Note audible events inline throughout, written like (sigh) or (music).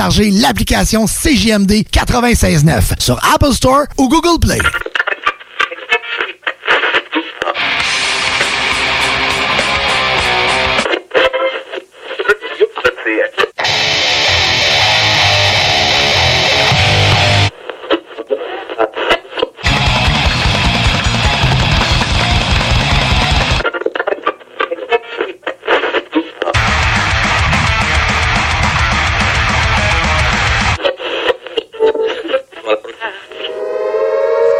L'application CJMD 96.9 sur Apple Store ou Google Play.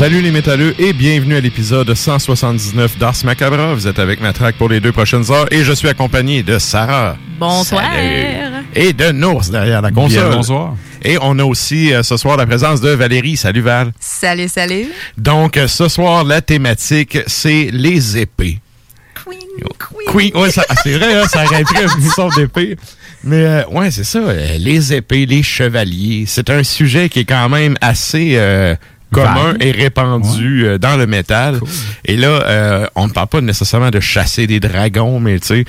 Salut les métalleux et bienvenue à l'épisode 179 d'Ars Macabra. Vous êtes avec ma track pour les deux prochaines heures et je suis accompagné de Sarah. Bonsoir. Salut. Et de Nours derrière la console. Bien, bonsoir. Et on a aussi euh, ce soir la présence de Valérie. Salut Val. Salut, salut. Donc euh, ce soir, la thématique, c'est les épées. Queen, Queen. Ouais, ça- c'est vrai, hein, ça arrêterait une sorte d'épée. Mais euh, ouais, c'est ça. euh, les épées, les chevaliers, c'est un sujet qui est quand même assez euh, commun Vague. et répandu euh, dans le métal. Et là, euh, on ne parle pas nécessairement de chasser des dragons, mais tu sais,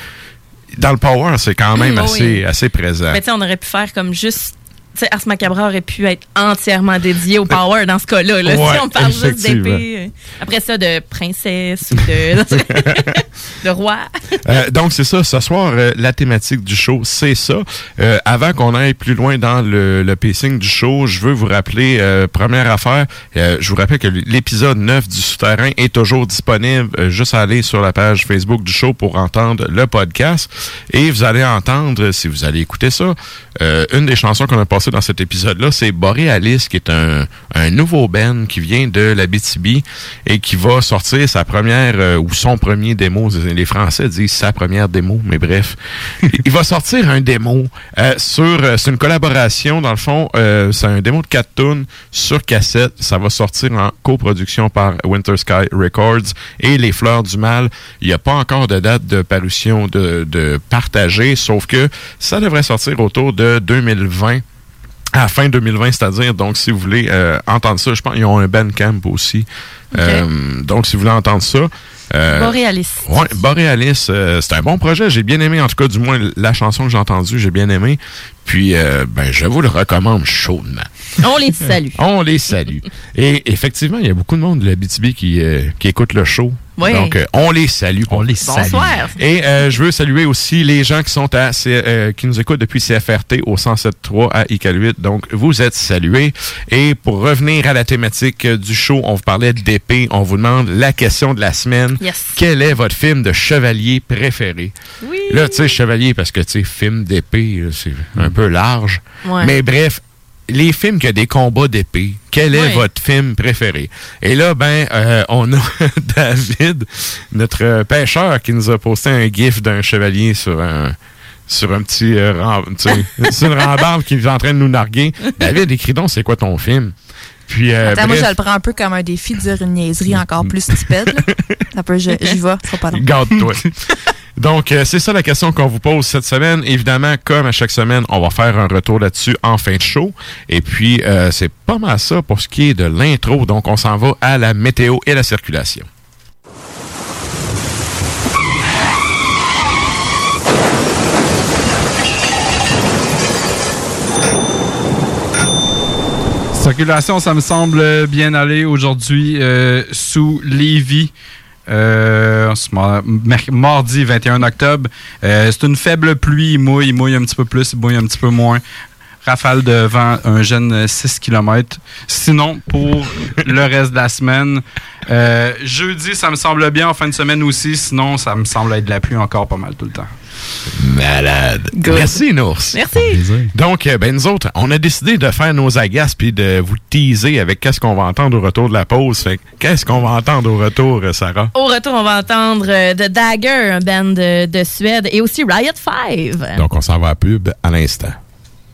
dans le power, c'est quand même oui. assez, assez présent. Mais tu sais, on aurait pu faire comme juste. Tu sais, Ars Macabra aurait pu être entièrement dédié au power dans ce cas-là. là. Ouais, si on parle juste d'épée. Après ça, de princesse ou de, (laughs) de (laughs) roi. Euh, donc, c'est ça. Ce soir, euh, la thématique du show, c'est ça. Euh, avant qu'on aille plus loin dans le, le pacing du show, je veux vous rappeler, première affaire, je vous rappelle que l'épisode 9 du Souterrain est toujours disponible. Juste aller sur la page Facebook du show pour entendre le podcast. Et vous allez entendre, si vous allez écouter ça, une des chansons qu'on a passées dans cet épisode-là, c'est Borealis, qui est un, un nouveau band qui vient de la BTB et qui va sortir sa première euh, ou son premier démo. Les Français disent sa première démo, mais bref. (laughs) Il va sortir un démo euh, sur... euh, c'est une collaboration, dans le fond. c'est un démo de 4 tunes sur cassette. Ça va sortir en coproduction par Winter Sky Records et Les Fleurs du Mal. Il n'y a pas encore de date de parution de, de partagée, sauf que ça devrait sortir autour de 2020 à la fin 2020, c'est-à-dire, donc, si vous voulez euh, entendre ça, je pense qu'ils ont un Bandcamp aussi. Euh, donc, si vous voulez entendre ça. euh, Borealis. Ouais, Borealis, euh, c'est un bon projet. J'ai bien aimé, en tout cas, du moins, la chanson que j'ai entendue, j'ai bien aimé. Puis, euh, ben, je vous le recommande chaudement. On les salue. (laughs) On les salue. Et effectivement, il y a beaucoup de monde de la BTB qui, euh, qui écoute le show. Oui. Donc, euh, on les salue. On les Bonsoir. salue. Et euh, je veux saluer aussi les gens qui sont à C- euh, qui nous écoutent depuis CFRT au 107.3 à ICAL8. Donc, vous êtes salués. Et pour revenir à la thématique du show, on vous parlait d'épée. On vous demande la question de la semaine. Yes. Quel est votre film de chevalier préféré? Oui. Là, tu sais, chevalier, parce que, tu sais, film d'épée, c'est un peu large. Ouais. Mais bref, les films qui ont des combats d'épée, quel est votre film préféré? Et là, ben, euh, on a (laughs) David, notre pêcheur, qui nous a posté un gif d'un chevalier sur un sur un petit euh, ram- (laughs) sur une rambarde qui est en train de nous narguer. David, écris donc, c'est quoi ton film? Puis, euh, Attends, moi, je le prends un peu comme un défi de dire une niaiserie encore plus stupide. là. (laughs) Ça peut, je- j'y vais, c'est pas long. Garde-toi. (laughs) Donc, euh, c'est ça la question qu'on vous pose cette semaine. Évidemment, comme à chaque semaine, on va faire un retour là-dessus en fin de show. Et puis, euh, c'est pas mal ça pour ce qui est de l'intro. Donc, on s'en va à la météo et la circulation. Circulation, ça me semble bien aller aujourd'hui euh, sous Lévis. Euh, mardi 21 octobre. Euh, c'est une faible pluie, il mouille, il mouille un petit peu plus, il mouille un petit peu moins. Rafale de vent, un jeune 6 km. Sinon, pour (laughs) le reste de la semaine, euh, jeudi, ça me semble bien, en fin de semaine aussi. Sinon, ça me semble être de la pluie encore pas mal tout le temps. Malade. Good. Merci, Nours. Merci. Donc, euh, ben, nous autres, on a décidé de faire nos agaces puis de vous teaser avec qu'est-ce qu'on va entendre au retour de la pause. Fait que, qu'est-ce qu'on va entendre au retour, euh, Sarah? Au retour, on va entendre The Dagger, un band de, de Suède, et aussi Riot 5. Donc, on s'en va à pub à l'instant.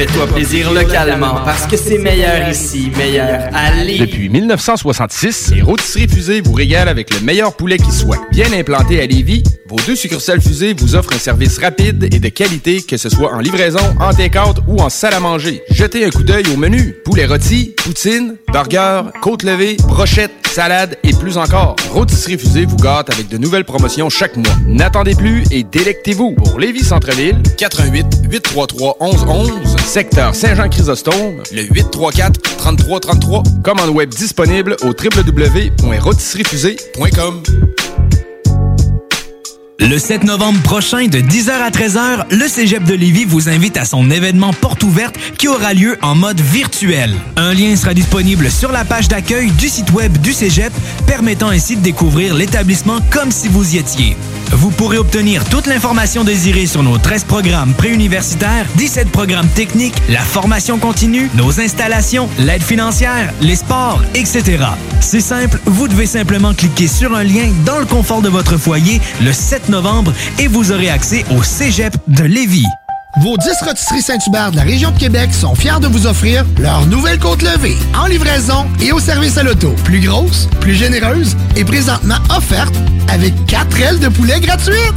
Fais-toi plaisir localement parce que c'est meilleur ici, meilleur à Lévis. Depuis 1966, les rôtisseries fusées vous régalent avec le meilleur poulet qui soit. Bien implanté à Lévis, vos deux succursales fusées vous offrent un service rapide et de qualité, que ce soit en livraison, en take-out ou en salle à manger. Jetez un coup d'œil au menu. Poulet rôti, poutine, burger, côte levée, brochette, salade et plus encore. Rôtisserie fusée vous gâte avec de nouvelles promotions chaque mois. N'attendez plus et délectez-vous. Pour Lévis Centre-Ville, 88 833 1111, secteur Saint-Jean-Chrysostome, le 834 3333. Commande web disponible au www.rôtisseriefusée.com. Le 7 novembre prochain, de 10h à 13h, le Cégep de Lévis vous invite à son événement porte ouverte qui aura lieu en mode virtuel. Un lien sera disponible sur la page d'accueil du site web du Cégep, permettant ainsi de découvrir l'établissement comme si vous y étiez. Vous pourrez obtenir toute l'information désirée sur nos 13 programmes préuniversitaires, 17 programmes techniques, la formation continue, nos installations, l'aide financière, les sports, etc. C'est simple, vous devez simplement cliquer sur un lien dans le confort de votre foyer le 7 novembre et vous aurez accès au Cégep de Lévis. Vos 10 rôtisseries Saint-Hubert de la région de Québec sont fiers de vous offrir leur nouvelle côte levée en livraison et au service à l'auto. Plus grosse, plus généreuse et présentement offerte avec 4 ailes de poulet gratuites.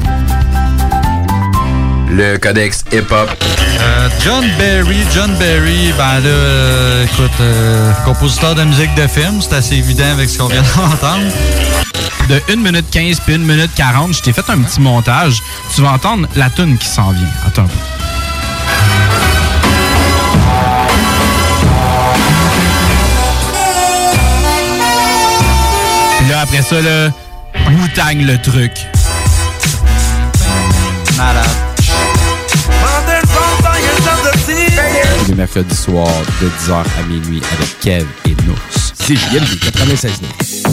Le codex hip-hop. Euh, John Barry, John Barry, ben là, euh, écoute, euh, compositeur de musique de film, c'est assez évident avec ce qu'on vient d'entendre. De 1 minute 15 puis 1 minute 40, je t'ai fait un petit montage. Tu vas entendre la tune qui s'en vient. Attends un peu. Puis là, après ça, là, Wu-Tang le truc. Malade. Tous les mercredis soirs de 10h à minuit avec Kev et Nous. C'est JMD 96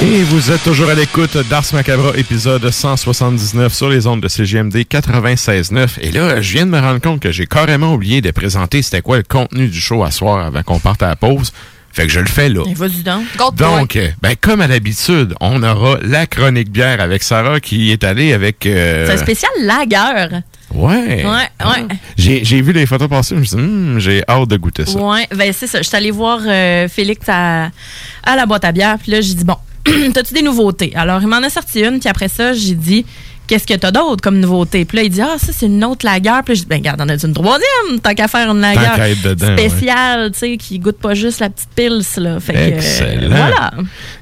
Et vous êtes toujours à l'écoute d'Ars Macabra, épisode 179 sur les ondes de CGMD 96.9. Et là, je viens de me rendre compte que j'ai carrément oublié de présenter c'était quoi le contenu du show à soir avant qu'on parte à la pause. Fait que je le fais là. Vas-y donc. Donc, euh, ben, comme à l'habitude, on aura la chronique bière avec Sarah qui est allée avec... euh, C'est un spécial lager. Ouais. Ouais, ouais. J'ai j'ai vu les photos passer, je me suis dit, Hum, j'ai hâte de goûter ça. Ouais, ben c'est ça. Je suis allée voir euh, Félix à, à la boîte à bière, puis là, j'ai dit, bon, (clears throat) t'as-tu des nouveautés? Alors, il m'en a sorti une, puis après ça, j'ai dit, qu'est-ce que t'as d'autre comme nouveauté? Puis là, il dit, ah, ça, c'est une autre lagueur. Puis là, j'ai dit, ben, regarde, on a une troisième, tant qu'à faire une lagueur spéciale, tu sais, qui goûte pas juste la petite pils, là. Fait que, Excellent. voilà.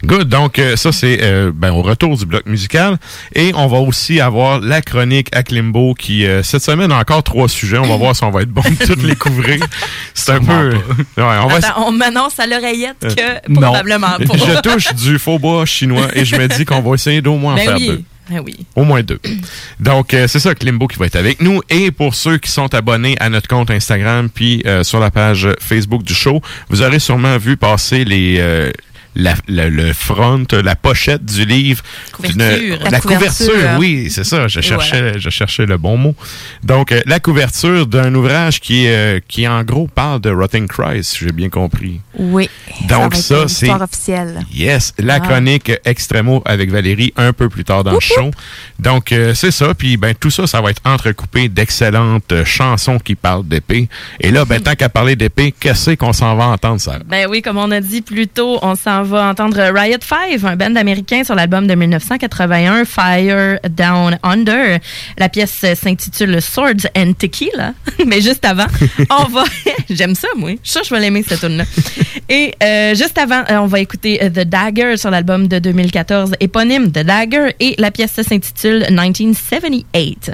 Good. Donc, euh, ça, c'est euh, ben, au retour du bloc musical. Et on va aussi avoir la chronique à Klimbo qui, euh, cette semaine, a encore trois sujets. On va (laughs) voir si on va être bon de toutes les couvrir. (laughs) C'est un peu... Ouais, on va Attends, on m'annonce à l'oreillette que Euh, probablement pas. je touche du faux bois chinois et je me dis qu'on va essayer d'au moins en Ben faire oui. deux. Ben oui. Au moins deux. Donc, euh, c'est ça, Klimbo qui va être avec nous. Et pour ceux qui sont abonnés à notre compte Instagram puis euh, sur la page Facebook du show, vous aurez sûrement vu passer les... euh, la- la- le front, la pochette du livre. Couverture. La La, couverture. couverture, oui, c'est ça. Je cherchais, je cherchais le bon mot. Donc, euh, la couverture d'un ouvrage qui, euh, qui, en gros, parle de Rotting Christ, si j'ai bien compris. Oui. Donc, ça, une c'est- officielle. Yes, la Ah. chronique Extremo avec Valérie un peu plus tard dans le show. Donc, euh, c'est ça. Puis, ben, tout ça, ça va être entrecoupé d'excellentes chansons qui parlent d'épée. Et là, ben, tant qu'à parler d'épée, qu'est-ce qu'on s'en va entendre, ça? Ben oui, comme on a dit plus tôt, on s'en va entendre Riot 5, un band américain sur l'album de 1981, Fire Down Under. La pièce s'intitule Swords and Tequila. (laughs) Mais juste avant, (laughs) on va... J'aime ça, moi. Je suis sûre que je vais l'aimer, cette tune là Et euh, juste avant, euh, on va écouter euh, The Dagger sur l'album de 2014, éponyme The Dagger. Et la pièce s'intitule 1978.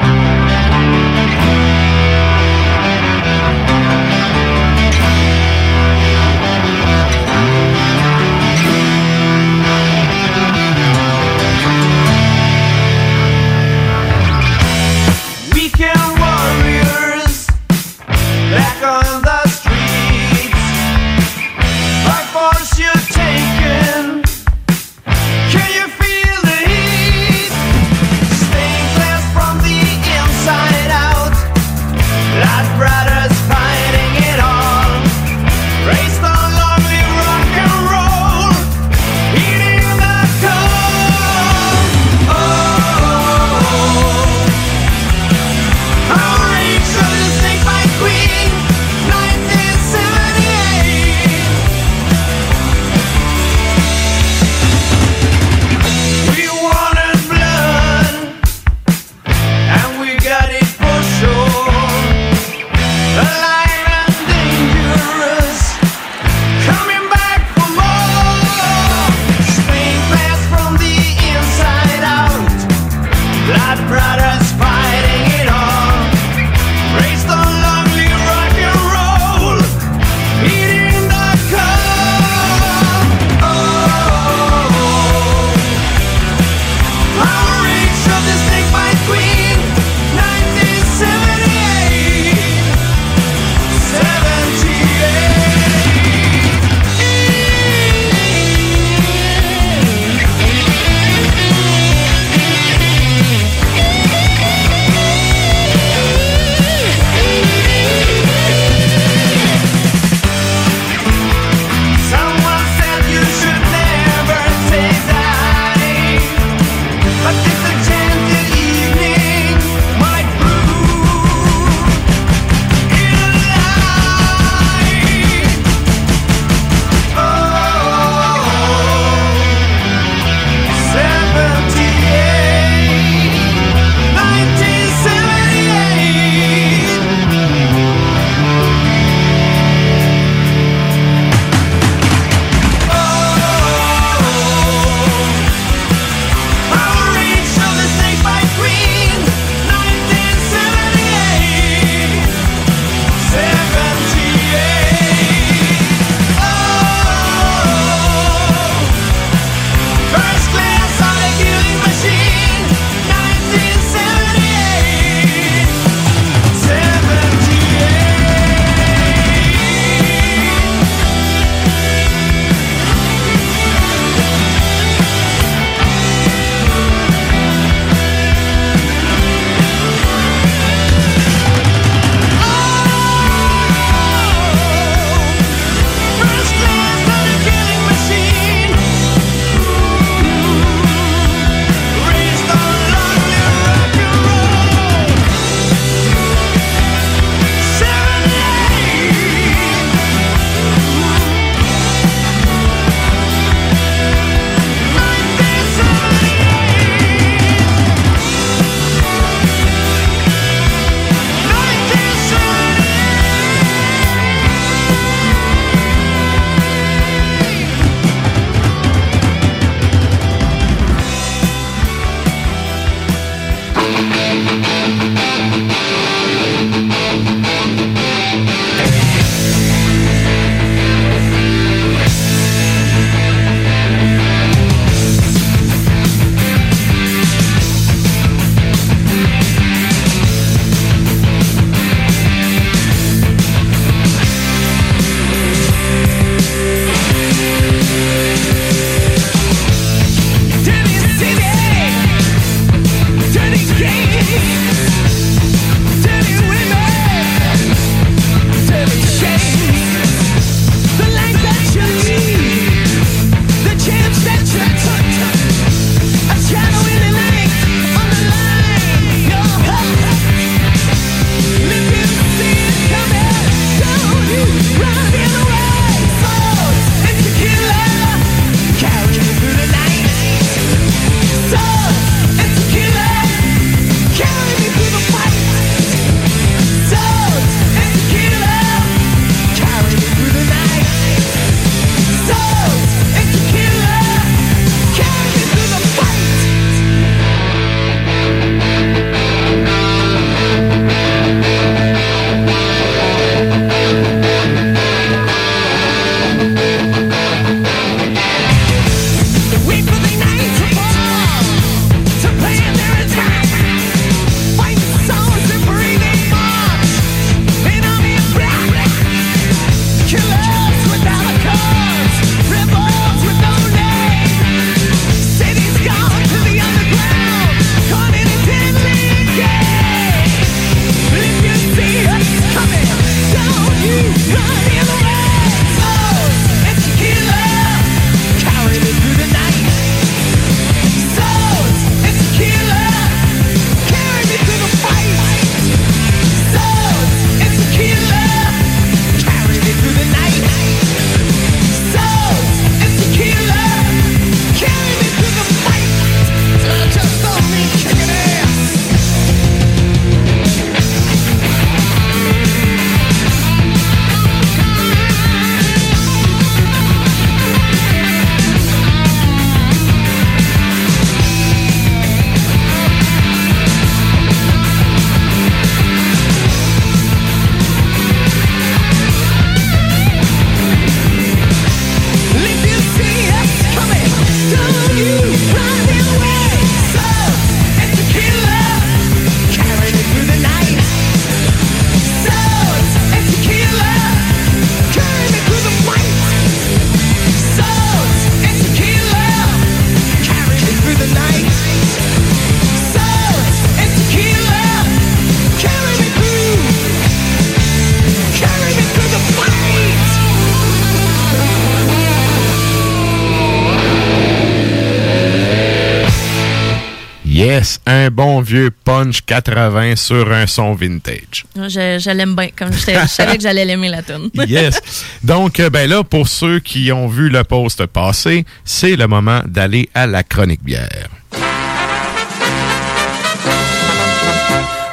Yes, un bon vieux punch 80 sur un son vintage. Je, je l'aime bien. Comme je savais que j'allais l'aimer, la tune. (laughs) Yes. Donc, euh, ben là, pour ceux qui ont vu le post passer, c'est le moment d'aller à la chronique bière.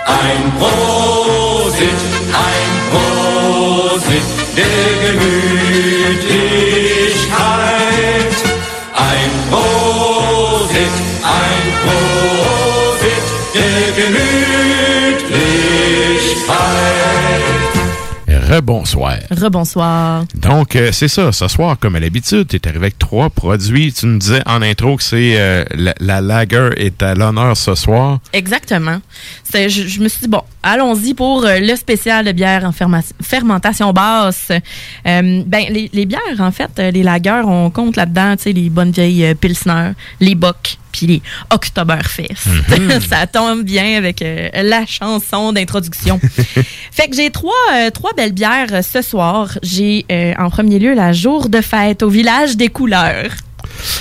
Ein Prosit, ein Prosit der Gemütlichkeit. Ein Prosit der Gemütlichkeit. Rebonsoir. Rebonsoir. Donc, euh, c'est ça. Ce soir, comme à l'habitude, tu es arrivé avec trois produits. Tu nous disais en intro que c'est euh, la, la lager est à l'honneur ce soir. Exactement. Je, je me suis dit, bon, allons-y pour euh, le spécial de bière en fermentation basse. Ben, les, les bières, en fait, les lagers, on compte là-dedans, tu sais, les bonnes vieilles Pilsner, les Bock, puis les Oktoberfest. Mhm. (laughs) Ça tombe bien avec euh, la chanson d'introduction. (laughs) fait que j'ai trois, euh, trois belles bières euh, ce soir. J'ai euh, en premier lieu la jour de fête au village des couleurs.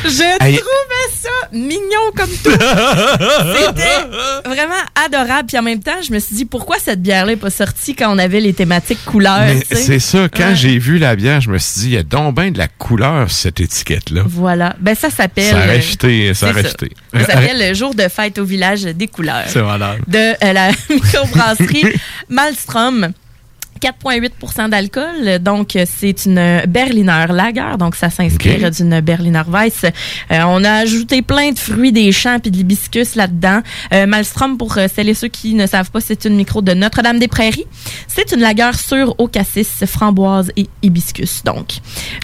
Je trouvais ça mignon comme tout. C'était vraiment adorable. Puis en même temps, je me suis dit, pourquoi cette bière-là n'est pas sortie quand on avait les thématiques couleurs? C'est ça, quand Ouais. j'ai vu la bière, je me suis dit, il y a donc bien de la couleur, cette étiquette-là. Voilà. Ben, ça s'appelle. Ça aurait euh, ça aurait ça. Ça s'appelle le jour de fête au village des couleurs. C'est malade. De euh, la (laughs) microbrasserie (laughs) Malmstrom. 4,8 d'alcool. Donc, euh, c'est une Berliner Lager. Donc, ça s'inspire d'une Berliner Weiss. Euh, on a ajouté plein de fruits des champs puis de l'hibiscus là-dedans. Euh, Malmstrom, pour euh, celles et ceux qui ne savent pas, c'est une micro de Notre-Dame-des-Prairies. C'est une lager sûre au cassis, framboise et hibiscus. Donc,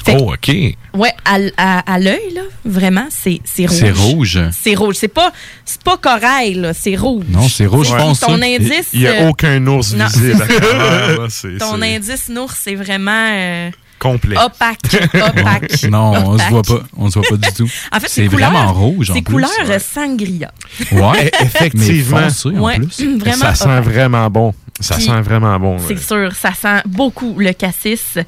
Fait Oh, OK. Ouais, à, à, à l'œil, là, vraiment, c'est c'est rouge. C'est rouge. C'est rouge. C'est pas, c'est pas corail, là, c'est rouge. Non, c'est rouge foncé. Ton indice. Il n'y a euh, aucun ours non, visible (laughs) Ton c'est indice nours, c'est vraiment euh, complet. opaque. (laughs) opaque. (laughs) Non, on se voit pas. On se voit pas du tout. (laughs) En fait, c'est vraiment rouge. en C'est couleur sangria. Ouais, effectivement. Mais foncé, en Ouais, plus. vraiment ça sent opaque. vraiment bon. Ça Puis, sent vraiment bon. C'est ouais. sûr, ça sent beaucoup le cassis.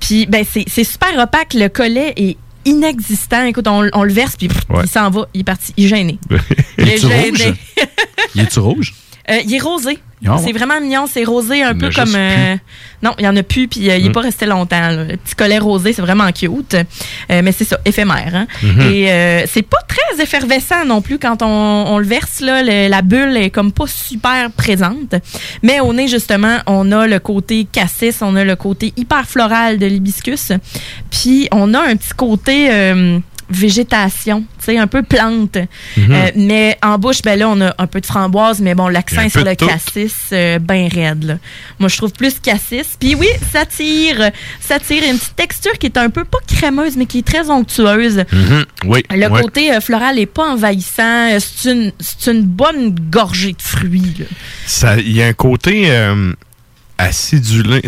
Puis, ben, c'est c'est super opaque. Le collet est inexistant. Écoute, on, on le verse, puis pff, Ouais. il s'en va. Il est parti. Il est gêné. Il Il est est-tu gêné. Il est-tu rouge? Euh, il est rosé. Ah ouais. C'est vraiment mignon. C'est rosé un Il peu comme. euh, non, il y en a plus, puis euh, il n'est Mm. pas resté longtemps. là. Le petit collet rosé, c'est vraiment cute. Mais c'est ça, éphémère. hein. Mhm. Et euh, c'est pas très effervescent non plus quand on, on le verse. Là, le- la bulle est comme pas super présente. Mais au nez, justement, on a le côté cassis, on a le côté hyper floral de l'hibiscus. Puis on a un petit côté. Végétation, tu sais, un peu plante. Mhm. Euh, mais en bouche, ben là, on a un peu de framboise, mais bon, l'accent sur le tout. cassis, euh, ben raide. là. Moi, je trouve plus cassis. Puis oui, ça tire. Ça tire une petite texture qui est un peu pas crémeuse, mais qui est très onctueuse. Mhm. Oui. Le ouais. côté euh, floral est pas envahissant. Euh, C'est une, c'est une bonne gorgée de fruits. Il y a un côté acidulé.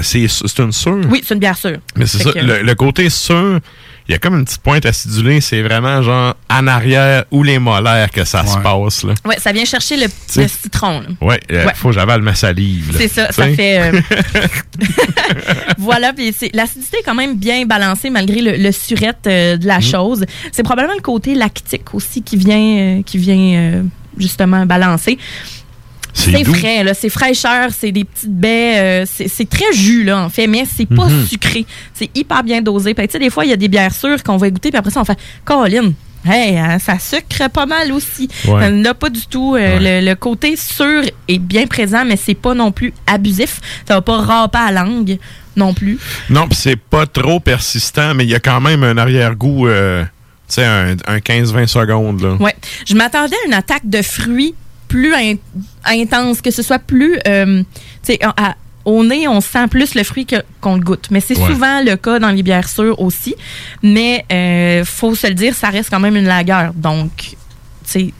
C'est une sûre? Oui, c'est une bière sûre. Mais c'est ça. que- Le, le côté sûr, il y a comme une petite pointe acidulée. C'est vraiment genre en arrière ou les molaires que ça se passe. Là. Ouais, ça vient chercher le, citron. là. Ouais, euh, Ouais. faut que j'avale ma salive. C'est ça, ça fait. euh, (laughs) (laughs) voilà, puis c'est- l'acidité est quand même bien balancée malgré le, le surette euh, de Mm. la chose. C'est probablement le côté lactique aussi qui vient, euh, qui vient euh, justement balancer. C'est frais, là, c'est fraîcheur, c'est des petites baies, euh, c'est très jus, là, en fait, mais c'est pas Mhm. sucré. C'est hyper bien dosé. Puis, tu sais, des fois, il y a des bières sûres qu'on va goûter, puis après ça, on fait Caroline, hey, hein, ça sucre pas mal aussi. Ouais. Ça n'a pas du tout. euh, le, le côté sûr est bien présent, mais c'est pas non plus abusif. Ça va pas râper à la langue non plus. Non, puis c'est pas trop persistant, mais il y a quand même un arrière-goût, euh, tu sais, un, un 15-20 secondes. Là. Ouais. Je m'attendais à une attaque de fruits plus in- intense, que ce soit plus. euh, tu sais, à- au nez, on sent plus le fruit qu'on le goûte. Mais c'est Ouais. souvent le cas dans les bières sûres aussi. Mais euh, faut se le dire, ça reste quand même une lagueur. Donc, tu sais,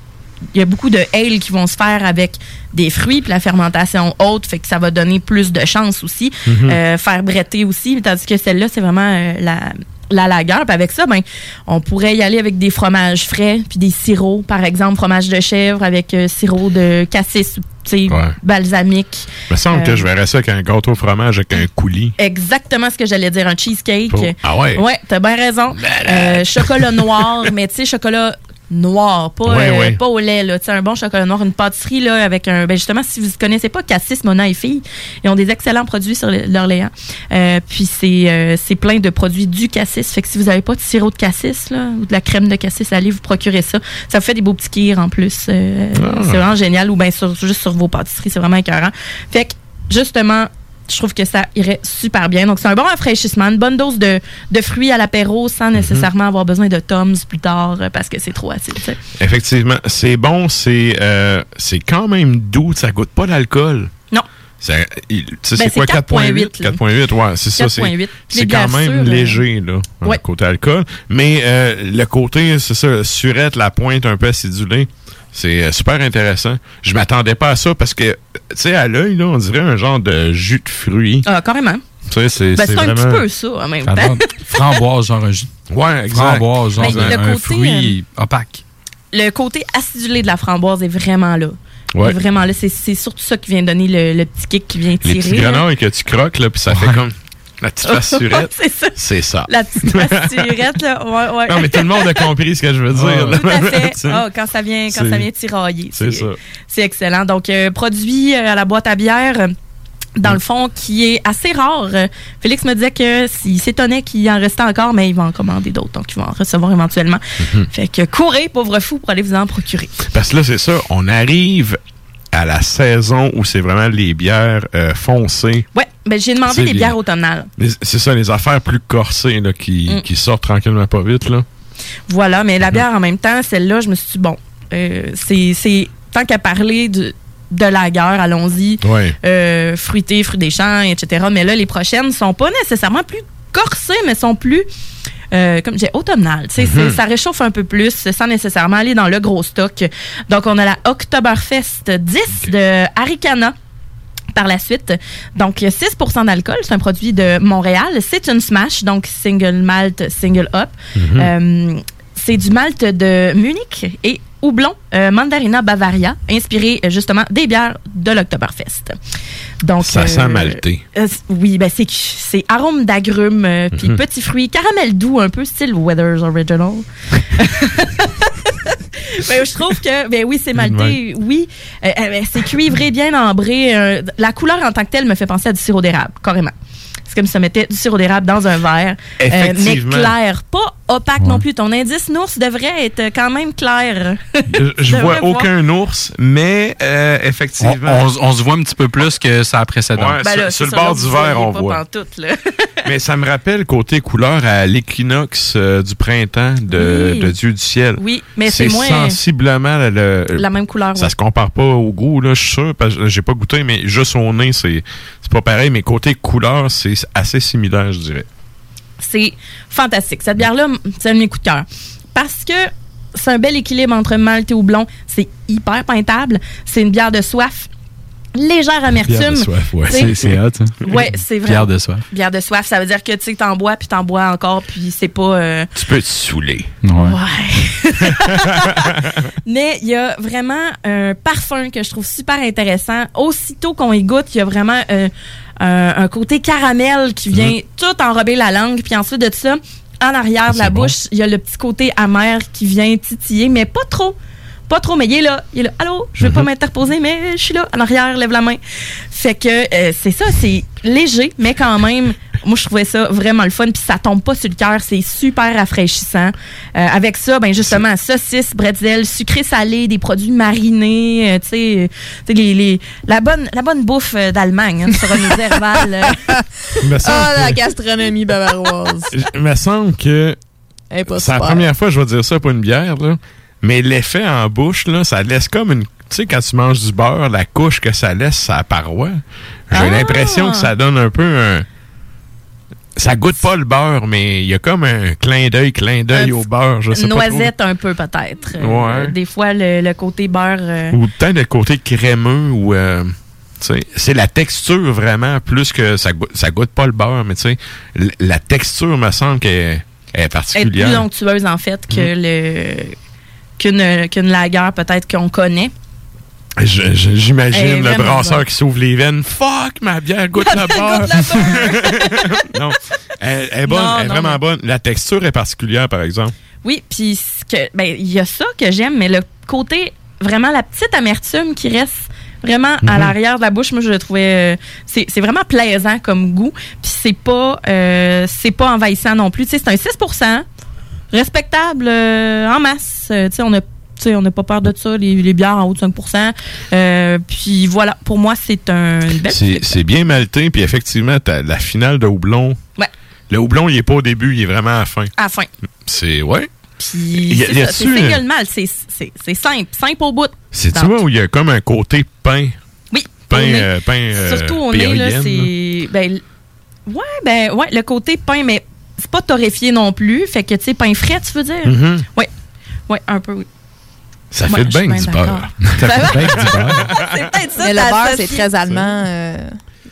il y a beaucoup de ale qui vont se faire avec des fruits, puis la fermentation haute, fait que ça va donner plus de chance aussi. Mhm. Euh, faire bretter aussi, tandis que celle-là, c'est vraiment euh, la, la lagueur. Puis avec ça, ben, on pourrait y aller avec des fromages frais, puis des sirops, par exemple, fromage de chèvre avec euh, sirop de cassis, tu sais, Ouais. balsamique. Il me semble Euh, que je verrais ça avec un gâteau au fromage avec un coulis. Exactement ce que j'allais dire, un cheesecake. Oh. Ah ouais? Ouais, t'as bien raison. Euh, chocolat noir, (laughs) mais tu sais, chocolat noir, pas, euh, pas au lait. Là. Un bon chocolat noir, une pâtisserie là, avec un. Ben justement, si vous ne connaissez pas Cassis, Mona et Filles, ils ont des excellents produits sur l'Orléans. Euh, puis c'est euh, c'est plein de produits du Cassis. Fait que si vous n'avez pas de sirop de Cassis là, ou de la crème de Cassis, allez vous procurer ça. Ça vous fait des beaux petits kirs en plus. Ah. C'est vraiment génial. Ou bien sur, juste sur vos pâtisseries, c'est vraiment écœurant. Fait que justement, je trouve que ça irait super bien. Donc, c'est un bon rafraîchissement, une bonne dose de, de fruits à l'apéro Mhm. sans nécessairement avoir besoin de Toms plus tard euh, parce que c'est trop acide. Effectivement, c'est bon, c'est euh, c'est quand même doux, ça goûte pas l'alcool. Non. Ben, c'est quoi, c'est 4.8? 4.8, là? 4.8, ouais, c'est ça. c'est- 4.8. Les C'est quand même sûres, léger, là, Ouais. côté alcool. Mais euh, le côté, c'est ça, surette, la pointe un peu acidulée, c'est euh, super intéressant. Je m'attendais pas à ça parce que, tu sais, à l'œil, là, on dirait un genre de jus de fruits. Ah, carrément. Tu sais, c'est Ben, un petit peu ça en même temps. (laughs) framboise, genre un jus. Ouais, exact. Framboise, genre Ben, un, le un côté, fruit opaque. Le côté acidulé de la framboise est vraiment là. Ouais. Il est Vraiment là. C'est c'est surtout ça qui vient donner le, le petit kick qui vient Les tirer. petits là. grenouilles que tu croques, là, puis ça fait comme la petite face surette. (laughs) c'est ça. C'est ça. La petite (laughs) pasturette, là. Ouais, ouais. Non, mais tout le monde a compris ce que je veux dire. Tout à fait. (laughs) Ah, quand ça vient, quand ça vient tirailler. C'est ça. C'est excellent. Donc, euh, produit euh, à la boîte à bière. euh, Dans le fond, qui est assez rare. Félix me disait que s'il s'étonnait qu'il en restait encore, mais il va en commander d'autres, donc il va en recevoir éventuellement. Mhm. Fait que courez, pauvre fou, pour aller vous en procurer. Parce que là, c'est ça, on arrive à la saison où c'est vraiment les bières euh, foncées. Ouais, ben j'ai demandé les- bières automnales. Les- C'est ça, les affaires plus corsées là, qui, Mm. qui sortent tranquillement pas vite. Là. Voilà, mais la bière en même temps, celle-là, je me suis dit, bon, euh, c'est c'est- tant qu'à parler de, de la guerre, allons-y. Ouais. Euh, fruité, fruits des champs, etc. Mais là, les prochaines sont pas nécessairement plus corsées, mais sont plus, euh, comme. Tu sais, c'est- Mhm. Ça réchauffe un peu plus sans nécessairement aller dans le gros stock. Donc, on a la Oktoberfest 10 de Arikana par la suite. Donc, 6% d'alcool, c'est un produit de Montréal. C'est une smash, donc single malt, single hop. Mhm. Euh, c'est du malt de Munich et houblon euh, Mandarina Bavaria, inspiré euh, justement des bières de l'Oktoberfest. Donc, Ça sent malté. euh, oui, ben c'est c'est arôme d'agrumes, euh, puis Mhm. petits fruits, caramel doux un peu, style Weathers Original. (laughs) Ben, je trouve que, ben oui, c'est maltais, oui. Euh, euh, ben, c'est cuivré, bien ambré. euh, la couleur en tant que telle me fait penser à du sirop d'érable, carrément. C'est comme si ça mettait du sirop d'érable dans un verre. euh, mais Effectivement. clair, pas opaque non plus. Ton indice nours devrait être quand même clair. Je, (laughs) vois voir. aucun ours, mais euh, On, effectivement. on- on se voit un petit peu plus que ça précédent. Ouais, Ben sur, là, sur c'est le bord du verre, on voit. pantoute, là. (laughs) Mais ça me rappelle côté couleur à l'équinoxe euh, du printemps de, Oui. de Dieu du ciel. Oui, mais c'est moins- sensiblement le, le- La même couleur, Ça ouais. se compare pas au goût, là, je suis sûr, parce que j'ai pas goûté, mais juste au nez, c'est c'est pas pareil. Mais côté couleur, c'est assez similaire, je dirais. C'est fantastique. Cette bière-là, c'est un de mes coups de cœur. Parce que c'est un bel équilibre entre malt et houblon. C'est hyper peintable. C'est une bière de soif. Légère amertume. Bière de soif, ouais. C'est- c'est hot, hein. Ouais, c'est vrai. Bière de soif. Bière de soif, ça veut dire que tu sais, t'en bois, puis t'en bois encore, puis c'est pas. euh, Tu peux te saouler. Ouais. (laughs) Mais il y a vraiment un parfum que je trouve super intéressant. Aussitôt qu'on y goûte, il y a vraiment euh, un, un côté caramel qui vient Mhm. tout enrober la langue. Puis ensuite de ça, en arrière de la bon. bouche, il y a le petit côté amer qui vient titiller, mais pas trop. Pas trop, mais il est là. Il est là. Allô, je vais pas Mhm. m'interposer, mais je suis là. En arrière, lève la main. Fait que euh, c'est ça, c'est léger, mais quand même, moi, je trouvais ça vraiment le fun. Puis ça tombe pas sur le cœur. C'est super rafraîchissant. Euh, avec ça, ben justement, saucisses, bretzel, sucré salé, des produits marinés, euh, tu sais, euh, tu sais, les, les- la, bonne, la bonne bouffe euh, d'Allemagne, hein, sur une (laughs) Ah, la gastronomie bavaroise. Il me semble que c'est la première fois que je vais dire ça pour une bière, là. Mais l'effet en bouche, là, ça laisse comme une. Tu sais, quand tu manges du beurre, la couche que ça laisse sa paroi, j'ai Ah! l'impression que ça donne un peu un. Ça goûte pas le beurre, mais il y a comme un clin d'œil, clin d'œil au beurre. Je sais pas noisette un peu, peut-être. Euh, Ouais. Des fois, le, le côté beurre. euh, Ou peut-être le côté crémeux ou. euh, c'est la texture vraiment, plus que ça goûte, ça goûte pas le beurre, mais tu sais, la texture me semble qu'elle est- elle est particulière. plus onctueuse, en fait, que Mm. le qu'une qu'une lager peut-être qu'on connaît. J'imagine le vraiment brasseur qui s'ouvre les veines. Fuck, ma bière goûte le (laughs) beurre. (laughs) non, Elle, elle est bonne, Non, elle est non, vraiment mais- bonne. La texture est particulière, par exemple. Oui, puis ben il y a ça que j'aime, mais le côté vraiment la petite amertume qui reste vraiment à Mhm. l'arrière de la bouche, moi je le trouvais euh, c'est c'est vraiment plaisant comme goût, puis c'est pas euh, c'est pas envahissant non plus, tu sais c'est un 6 respectable euh, en masse, Euh, tu sais on a on n'a pas peur de ça, les, les bières en haut de 5% Euh, Puis voilà, pour moi, c'est un, belle C'est bien malté, puis effectivement, t'as la finale de houblon. Ouais. Le houblon, il est pas au début, il est vraiment à la fin. à la fin. C'est, ouais. Puis c'est y ça, c'est simple, simple au bout. C'est tu vois où il y a comme un côté pain? Oui. Pain, euh, pain euh, Surtout au nez, là, c'est. Ben, ouais, ben, ouais, le côté pain, mais c'est pas torréfié non plus. Fait que, tu sais, pain frais, tu veux dire? Mhm. Ouais. Ouais, un peu, oui. Ça Ouais, fait bien du beurre. Ça fait va? bien du beurre. c'est peut-être ça. Mais le beurre, c'est très allemand. euh,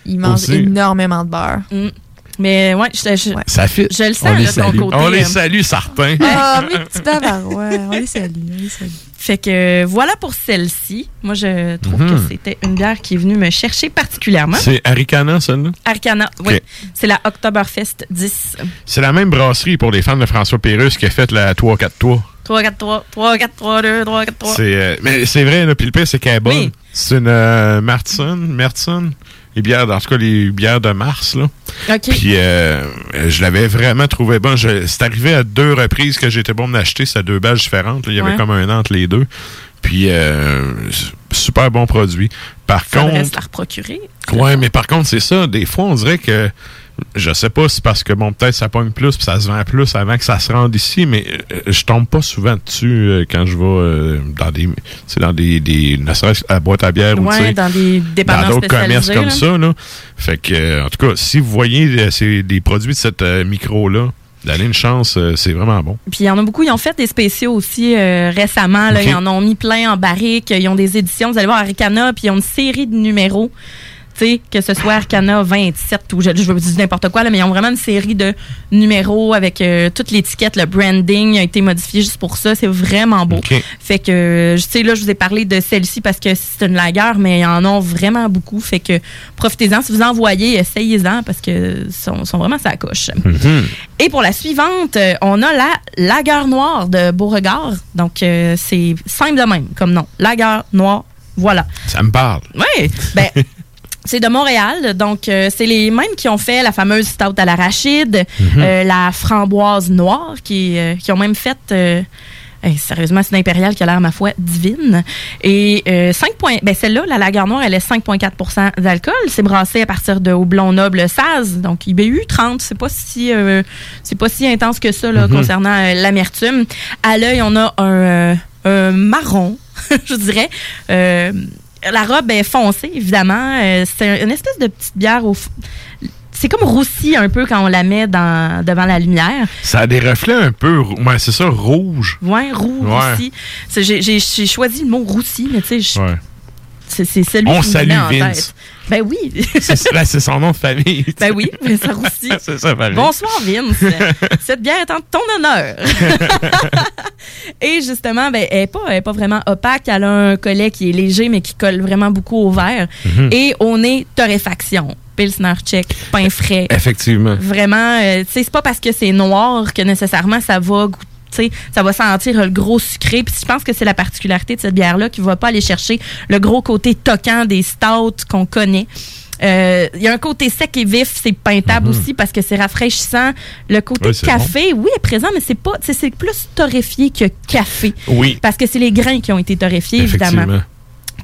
ils mangent Aussi. énormément de beurre. Mm. Mais ouais, je, je, Ça fit. je le sens, On les là, ton salue. côté. On les euh, salue, certains. Ah, mes petits bavarois. On les salue, on les salue. Fait que voilà pour celle-ci. Moi, je trouve Mhm. que c'était une bière qui est venue me chercher particulièrement. C'est Aricana, celle-là? Arcana, oui. C'est la Oktoberfest 10. C'est la même brasserie pour les fans de François Pérusse qui a fait la 3-4-3. 3, 4, 3, 3, 4, 3, 2, 3, 4, 3. C'est, euh, mais c'est vrai, là, puis le pire, c'est qu'elle est bonne. Oui. C'est une euh, Martin, Mertson, les bières, en tout cas les bières de mars, là. Puis euh, je l'avais vraiment trouvé bon. C'est arrivé à deux reprises que j'étais bon de l'acheter. C'était deux badges différentes. là. Il y avait comme un an entre les deux. Puis euh, super bon produit. Par Faudrait contre, la reprocurer. Ouais, mais par contre, c'est ça. Des fois, on dirait que. Je sais pas si c'est parce que, bon, peut-être ça pogne plus puis ça se vend plus avant que ça se rende ici, mais euh, je tombe pas souvent dessus euh, quand je vais euh, dans des. C'est dans des. des ne serait-ce à boîte à bière ou Ouais, sais, dans des dans d'autres commerces comme là. ça, là. Fait que, en tout cas, si vous voyez c'est des produits de cette euh, micro-là, donnez une chance, c'est vraiment bon. Puis il y en a beaucoup, ils ont fait des spéciaux aussi récemment. Là. Ils en ont mis plein en barrique. Ils ont des éditions. Vous allez voir Arcana, puis ils ont une série de numéros. Tu que ce soit Arcana 27 ou je, je veux dire n'importe quoi, là, mais ils ont vraiment une série de numéros avec euh, toute l'étiquette, le branding a été modifié juste pour ça. C'est vraiment beau. Fait que, je sais, là, je vous ai parlé de celle-ci parce que c'est une lagueur, mais ils en ont vraiment beaucoup. Fait que profitez-en. Si vous en voyez, essayez-en parce que sont, sont vraiment sa coche. Et pour la suivante, euh, on a la lagueur noire de Beauregard. Donc, euh, c'est simple de même comme nom. Lagueur noire, voilà. Ça me parle. Oui, ben, (laughs) c'est de Montréal. Donc, euh, c'est les mêmes qui ont fait la fameuse stout à l'arachide, Mhm. euh, la framboise noire, qui, euh, qui ont même fait... euh, hey, sérieusement, c'est une impériale qui a l'air, ma foi, divine. Et euh, 5 points, ben celle-là, la lagueur noire, elle est 5,4% d'alcool. C'est brassé à partir de houblon noble Saz, donc IBU 30. C'est pas si euh, c'est pas si intense que ça là, Mhm. concernant euh, l'amertume. À l'œil, on a un, un marron, (laughs) je dirais. La robe est foncée, évidemment. Euh, c'est une espèce de petite bière au. f- C'est comme roussi un peu quand on la met dans, devant la lumière. Ça a des reflets un peu. Ouais, c'est ça, rouge. Ouais, roussi. C'est- J'ai choisi le mot roussi, mais tu sais, je- Ouais. c'est celui On qui me salue venait en Vince. tête. Ben oui. C'est ben, c'est son nom de famille. ben oui, mais ça roussit. (laughs) c'est ça, pareil. Bonsoir Vince. (laughs) Cette bière est en ton honneur. (laughs) Et justement, ben, elle n'est pas, elle est pas vraiment opaque. Elle a un collet qui est léger, mais qui colle vraiment beaucoup au verre. Mhm. Et on est torréfaction. Pilsner check, pain frais. Effectivement. Vraiment, euh, tu sais, c'est pas parce que c'est noir que nécessairement ça va goûter. Ça va sentir le gros sucré. Puis je pense que c'est la particularité de cette bière-là qui va pas aller chercher le gros côté toquant des stouts qu'on connaît. Euh, Il y a un côté sec et vif, c'est peintable aussi parce que c'est rafraîchissant. Le côté Mhm. Oui, café, oui, est présent, mais c'est pas, c'est plus torréfié que café. Oui. Parce que c'est les grains qui ont été torréfiés, évidemment.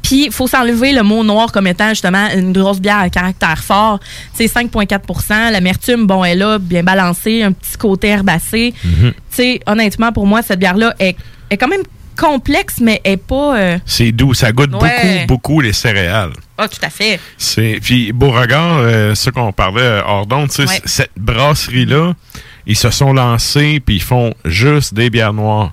Puis, il faut s'enlever le mot noir comme étant justement une grosse bière à caractère fort. C'est 5,4 L'amertume, bon, elle est là, bien balancée, un petit côté herbacé. Mhm. Tu sais, honnêtement, pour moi, cette bière-là est, est quand même complexe, mais elle est pas. euh, C'est doux. Ça goûte Ouais. beaucoup, beaucoup les céréales. Ah, tout à fait. C'est puis Beauregard, euh, ce qu'on parlait euh, hors d'onde, Ouais. cette brasserie là, ils se sont lancés puis ils font juste des bières noires.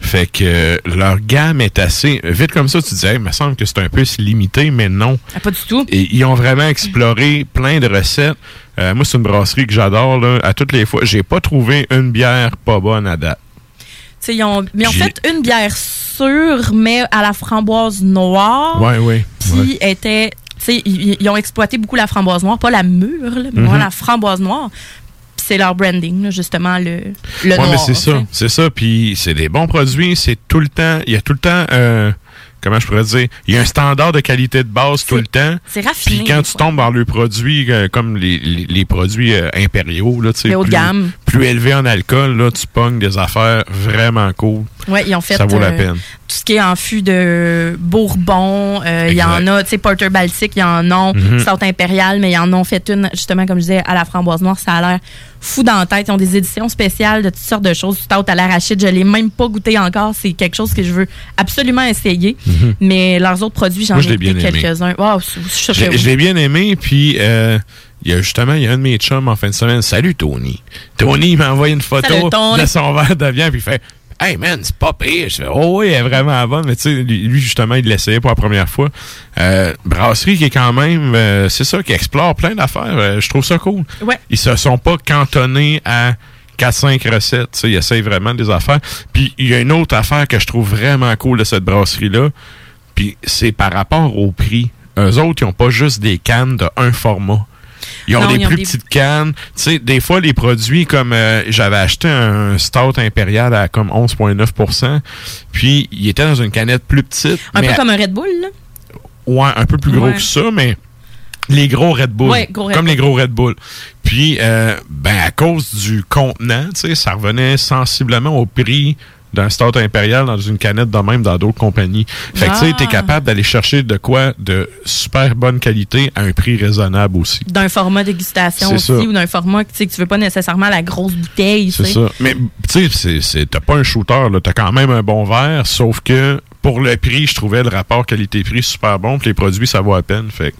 Fait que euh, leur gamme est assez vite comme ça. Tu disais, il me semble que c'est un peu limité, mais non. Ah, pas du tout. Et ils ont vraiment exploré plein de recettes. Euh, moi, c'est une brasserie que j'adore. À toutes les fois, j'ai pas trouvé une bière pas bonne à date. Tu sais, ils ont, mais ils ont J'ai- fait une bière sûre, mais à la framboise noire. Ouais, ouais. Puis était. Ils, ils ont exploité beaucoup la framboise noire, pas la mure, là, mais Mhm. vraiment la framboise noire. C'est leur branding, là, justement, le, le ouais, noir. mais c'est ça. C'est ça. Puis c'est des bons produits. C'est tout le temps. Il y a tout le temps. euh, comment je pourrais dire Il y a un standard de qualité de base tout le temps. c'est raffiné, Puis quand tu tombes dans le produit euh, comme les, les, les produits euh, impériaux, là, tu sais, Les haut de gamme. Plus élevés en alcool, là, tu pognes des affaires vraiment cool. Ouais, ils ont fait Ça vaut la euh, peine. tout ce qui est en fût de Bourbon. euh, Il y en a, tu sais, Porter Baltic, il y en a. Mhm. Stout Impérial, mais ils en ont fait une, justement, comme je disais, à la framboise noire. Ça a l'air fou dans la tête. Ils ont des éditions spéciales de toutes sortes de choses. Stout à l'arachide, je l'ai même pas goûté encore. C'est quelque chose que je veux absolument essayer. Mhm. Mais leurs autres produits, j'en ai aimé. quelques-uns. Wow, je- je l'ai bien aimé, puis euh, il y a justement, il y a un de mes chums en fin de semaine. Salut Tony. Tony, il m'a envoyé une photo Salut, de son verre de viande, puis il fait Hey man, c'est pas pire. Je fais Oh oui, elle est vraiment bonne. Mais tu sais, lui, lui, justement, il l'essayait pour la première fois. Euh, brasserie qui est quand même, euh, c'est ça, qui explore plein d'affaires. Euh, je trouve ça cool. Ouais. Ils se sont pas cantonnés à 4-5 recettes. Tu sais, ils essayent vraiment des affaires. Puis il y a une autre affaire que je trouve vraiment cool de cette brasserie-là. Puis c'est par rapport au prix. Eux autres, ils n'ont pas juste des cannes de un format. Ils ont Non, des ils ont plus des- petites cannes. Tu sais, des fois, les produits comme euh, j'avais acheté un Stout Impérial à comme 11,9% puis il était dans une canette plus petite. Un mais peu à- comme un Red Bull, là. Ouais, un peu plus gros Ouais. que ça, mais les gros Red Bull. Ouais, gros Red comme Bull. les gros Red Bull. Puis, euh, ben, à cause du contenant, tu sais, ça revenait sensiblement au prix d'un Stout Impérial dans une canette de même dans d'autres compagnies. Fait que, tu sais, t'es Ah. capable d'aller chercher de quoi de super bonne qualité à un prix raisonnable aussi. D'un format dégustation aussi, ça. ou d'un format que tu veux pas nécessairement la grosse bouteille. C'est ça. Mais, tu sais, t'as pas un shooter. T'as quand même un bon verre, sauf que pour le prix, je trouvais le rapport qualité-prix super bon, puis les produits, ça vaut à peine. Fait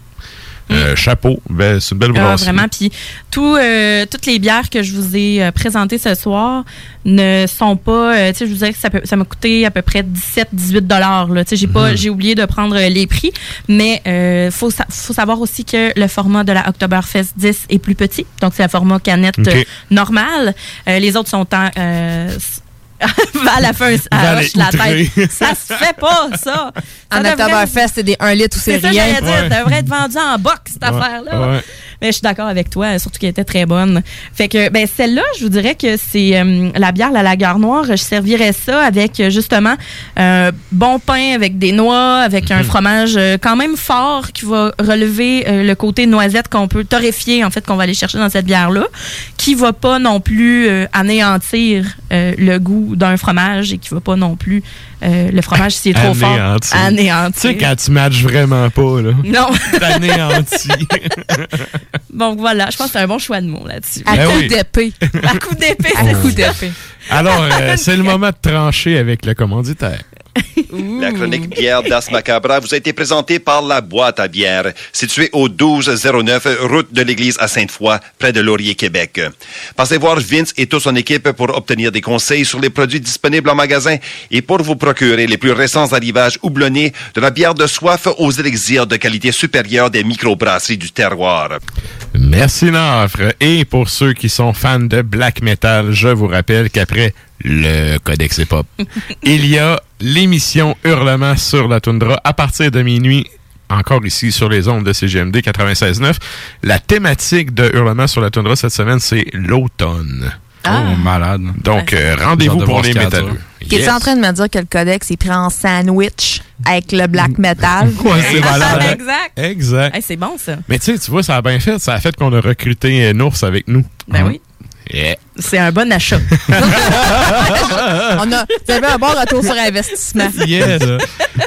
euh, chapeau. Ben, c'est une belle Ah, brasserie. vraiment. Puis tout, euh, toutes les bières que je vous ai euh, présentées ce soir ne sont pas. euh, tu sais, je vous disais que ça, peut- ça m'a coûté à peu près 17-18 dollars. Tu sais, j'ai pas, Mhm. j'ai oublié de prendre les prix, mais euh, faut sa- faut savoir aussi que le format de la Oktoberfest 10 est plus petit, donc c'est le format canette Ok. euh, normale. Les autres sont en (laughs) Val a fait un Val à la tête. (laughs) Ça se fait pas, ça. Ça En devrait- Oktoberfest, c'est des 1 litre ou c'est c'est ça, rien. j'allais dire. Ça devrait être vendu en box, cette Ouais, affaire-là. ouais. Mais je suis d'accord avec toi, surtout qu'elle était très bonne. Fait que, ben, celle-là, je vous dirais que c'est euh, la bière, la lagueur noire. Je servirais ça avec, euh, justement, un bon pain avec des noix, avec Mhm. un fromage euh, quand même fort qui va relever euh, le côté noisette qu'on peut torréfier, en fait, qu'on va aller chercher dans cette bière-là, qui va pas non plus euh, anéantir euh, le goût d'un fromage et qui va pas non plus, euh, le fromage, s'il est trop fort, anéantir. Tu sais, quand tu matches vraiment pas, là. Non. (laughs) T'anéantis. (laughs) Donc voilà, je pense que c'est un bon choix de mots là-dessus. À Ben coup oui. d'épée. À coup d'épée, À coup d'épée. Alors, euh, (laughs) c'est le moment de trancher avec le commanditaire. (laughs) La chronique bière d'As Macabra vous a été présentée par la boîte à bière, située au 1209 route de l'église à Sainte-Foy, près de Laurier, Québec. Passez voir Vince et toute son équipe pour obtenir des conseils sur les produits disponibles en magasin et pour vous procurer les plus récents arrivages houblonnés de la bière de soif aux élixirs de qualité supérieure des microbrasseries du terroir. Merci Nafre. Et pour ceux qui sont fans de black metal, je vous rappelle qu'après le Codex Hip-Hop, (laughs) il y a l'émission Hurlement sur la toundra à partir de minuit. Encore ici sur les ondes de CGMD 96.9. La thématique de Hurlement sur la toundra cette semaine, c'est l'automne. Ah. Oh, malade. Donc, euh, rendez-vous pour les métalleux. dire. Qu'es-tu en train de me dire que le codex est pris en sandwich avec le black (laughs) metal? Ouais, c'est malade. hein? exact. Exact. Hey, c'est bon, ça. Mais tu sais, tu vois, ça a bien fait. Ça a fait qu'on a recruté euh, Nours avec nous. Ben oui. Yeah. C'est un bon achat. (laughs) On a, vous avez un bon retour sur investissement. (laughs) Yes.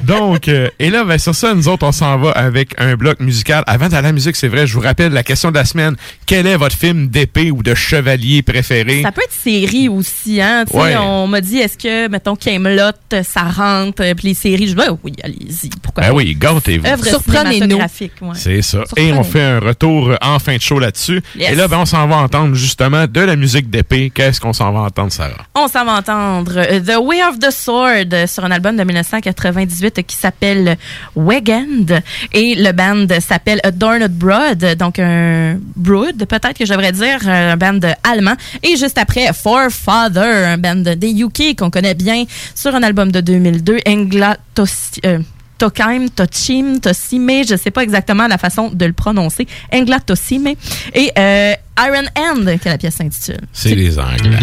Donc, euh, et là, ben, sur ça, nous autres, on s'en va avec un bloc musical. Avant d'aller à la musique, c'est vrai, je vous rappelle la question de la semaine. Quel est votre film d'épée ou de chevalier préféré? Ça peut être série aussi, hein. Tu sais, Ouais. On m'a dit, est-ce que, mettons, Camelot, ça rentre, euh, puis les séries, je dis, ben oui, allez-y, pourquoi Ben pas. oui, gâtez-vous. Surprenez-nous. ouais. C'est ça. Et on fait un retour en fin de show là-dessus. Yes. Et là, ben, on s'en va entendre justement de la musique d'épée. Qu'est-ce qu'on s'en va entendre, Sarah? On s'en va entendre euh, The Way of the Sword euh, sur un album de 1998 qui s'appelle Wegend et le band s'appelle Adorned Brood, donc un brood peut-être que je dire, euh, un band allemand. Et juste après Forefather, un band des UK qu'on connaît bien sur un album de 2002, Englatos... euh, Tokheim, Tochim, Tosime, je sais pas exactement la façon de le prononcer. Engla Tosime. Et euh, Iron Hand, que la pièce s'intitule. C'est les Anglais.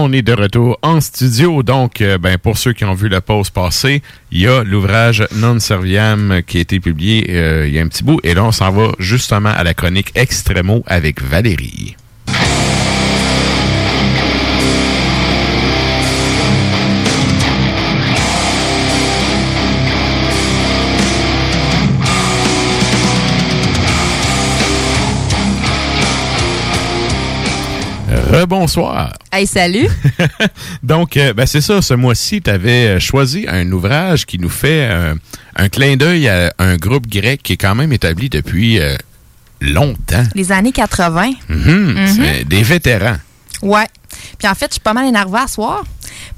On est de retour en studio. Donc, euh, ben, pour ceux qui ont vu la pause passée, il y a l'ouvrage Non Serviam qui a été publié euh, il y a un petit bout. Et là, on s'en va justement à la chronique Extremo avec Valérie. Rebonsoir. Hey, salut. (laughs) Donc, euh, ben, c'est ça, ce mois-ci, tu avais choisi un ouvrage qui nous fait euh, un clin d'œil à un groupe grec qui est quand même établi depuis euh, longtemps. Les années 80. Mhm, Mhm. c'est Des vétérans. Ouais. Puis en fait, je suis pas mal énervée à soir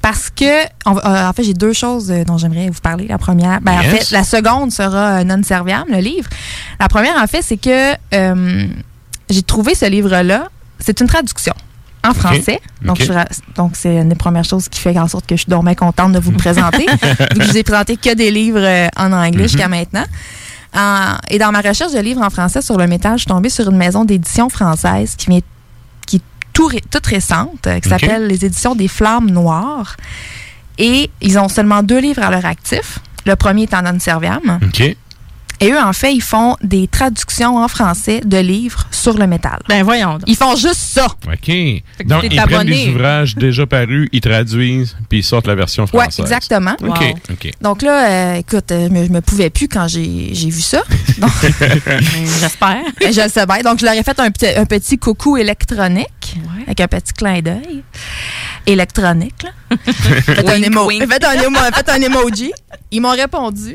parce que, on euh, en fait, j'ai deux choses euh, dont j'aimerais vous parler. La première, ben, en fait, la seconde sera euh, Non Serviam, le livre. La première, en fait, c'est que euh, j'ai trouvé ce livre-là. C'est une traduction en français. Donc, je donc, c'est une des premières choses qui fait en sorte que je suis donc bien contente de vous le (laughs) présenter. que je vous ai présenté que des livres euh, en anglais Mhm. jusqu'à maintenant. En- et dans ma recherche de livres en français sur le métal, je suis tombée sur une maison d'édition française qui vient qui est tout ré- toute récente, euh, qui s'appelle les éditions des Flammes Noires. Et ils ont seulement deux livres à leur actif. Le premier est en non-serviam. OK. Et eux, en fait, ils font des traductions en français de livres sur le métal. Ben voyons. Ils font juste ça. OK. Donc, ils prennent abonné. des ouvrages déjà parus, ils traduisent, puis ils sortent la version Ouais, française. exactement. OK. Wow. OK. Donc là, euh, écoute, euh, je me, je me pouvais plus quand j'ai vu ça. (laughs) Donc, J'espère. (laughs) je le sais bien. Donc, je leur ai fait un, petit- un petit coucou électronique avec un petit clin d'œil. Électronique, là. (laughs) Faites un, émo- wink. faites un émo- faites un emoji. Ils m'ont répondu.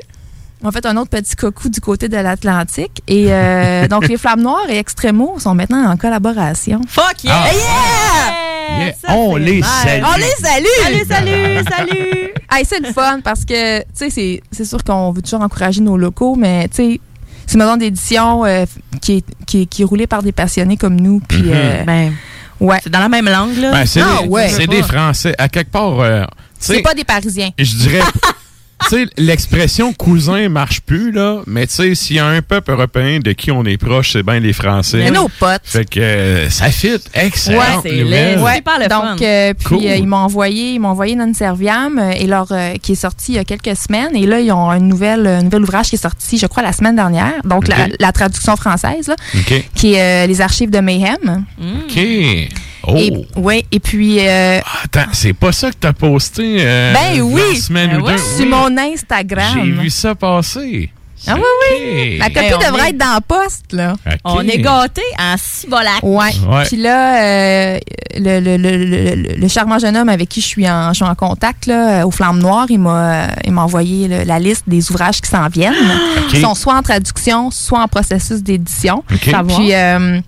M'ont fait un autre petit coucou du côté de l'Atlantique. Et euh, (laughs) donc, les Flammes Noires et Extremo sont maintenant en collaboration. Fuck yeah! Ah. Yeah! Yeah, on les salue. On les salue! Salut, salut, (laughs) salut! Hey, c'est le fun parce que, tu sais, c'est- c'est sûr qu'on veut toujours encourager nos locaux, mais, tu sais, c'est une maison d'édition euh, qui, est, qui, est, qui est roulée par des passionnés comme nous. Puis, Mhm. euh, Ben, ouais. c'est dans la même langue, là? Ben, c'est Ah, des, ouais. c'est des Français. À quelque part, euh, tu C'est pas des Parisiens. je dirais, (laughs) tu sais, l'expression cousin marche plus, là, mais tu sais, s'il y a un peuple européen de qui on est proche, c'est bien les Français. Mais nos potes. Fait que euh, ça fit. Excellent. c'est laid. Ouais, super le donc, fun. euh, puis Cool. euh, ils m'ont envoyé, ils m'ont envoyé Non Serviam euh, et leur euh, qui est sorti il y a quelques semaines et là ils ont un nouvel, un nouvel ouvrage qui est sorti, je crois la semaine dernière. Donc la, traduction française là, OK. qui est euh, les archives de Mayhem. OK. Oh. Et ouais, et puis euh, Attends, c'est pas ça que t'as posté euh, ben oui, une semaine Ben ou ouais. deux? sur Oui. mon Instagram. J'ai vu ça passer. Ah oui, oui. La copie Hey, devrait est- être dans la poste, là. On est gâtés en cibolac. Ouais. Ouais. Puis là, euh, le, le, le, le, le- le charmant jeune homme avec qui je suis en, je suis en contact, là, euh, aux Flammes Noires, il m'a, il m'a envoyé le- la liste des ouvrages qui s'en viennent. (gasps) OK. Qui sont soit en traduction, soit en processus d'édition. Puis, euh,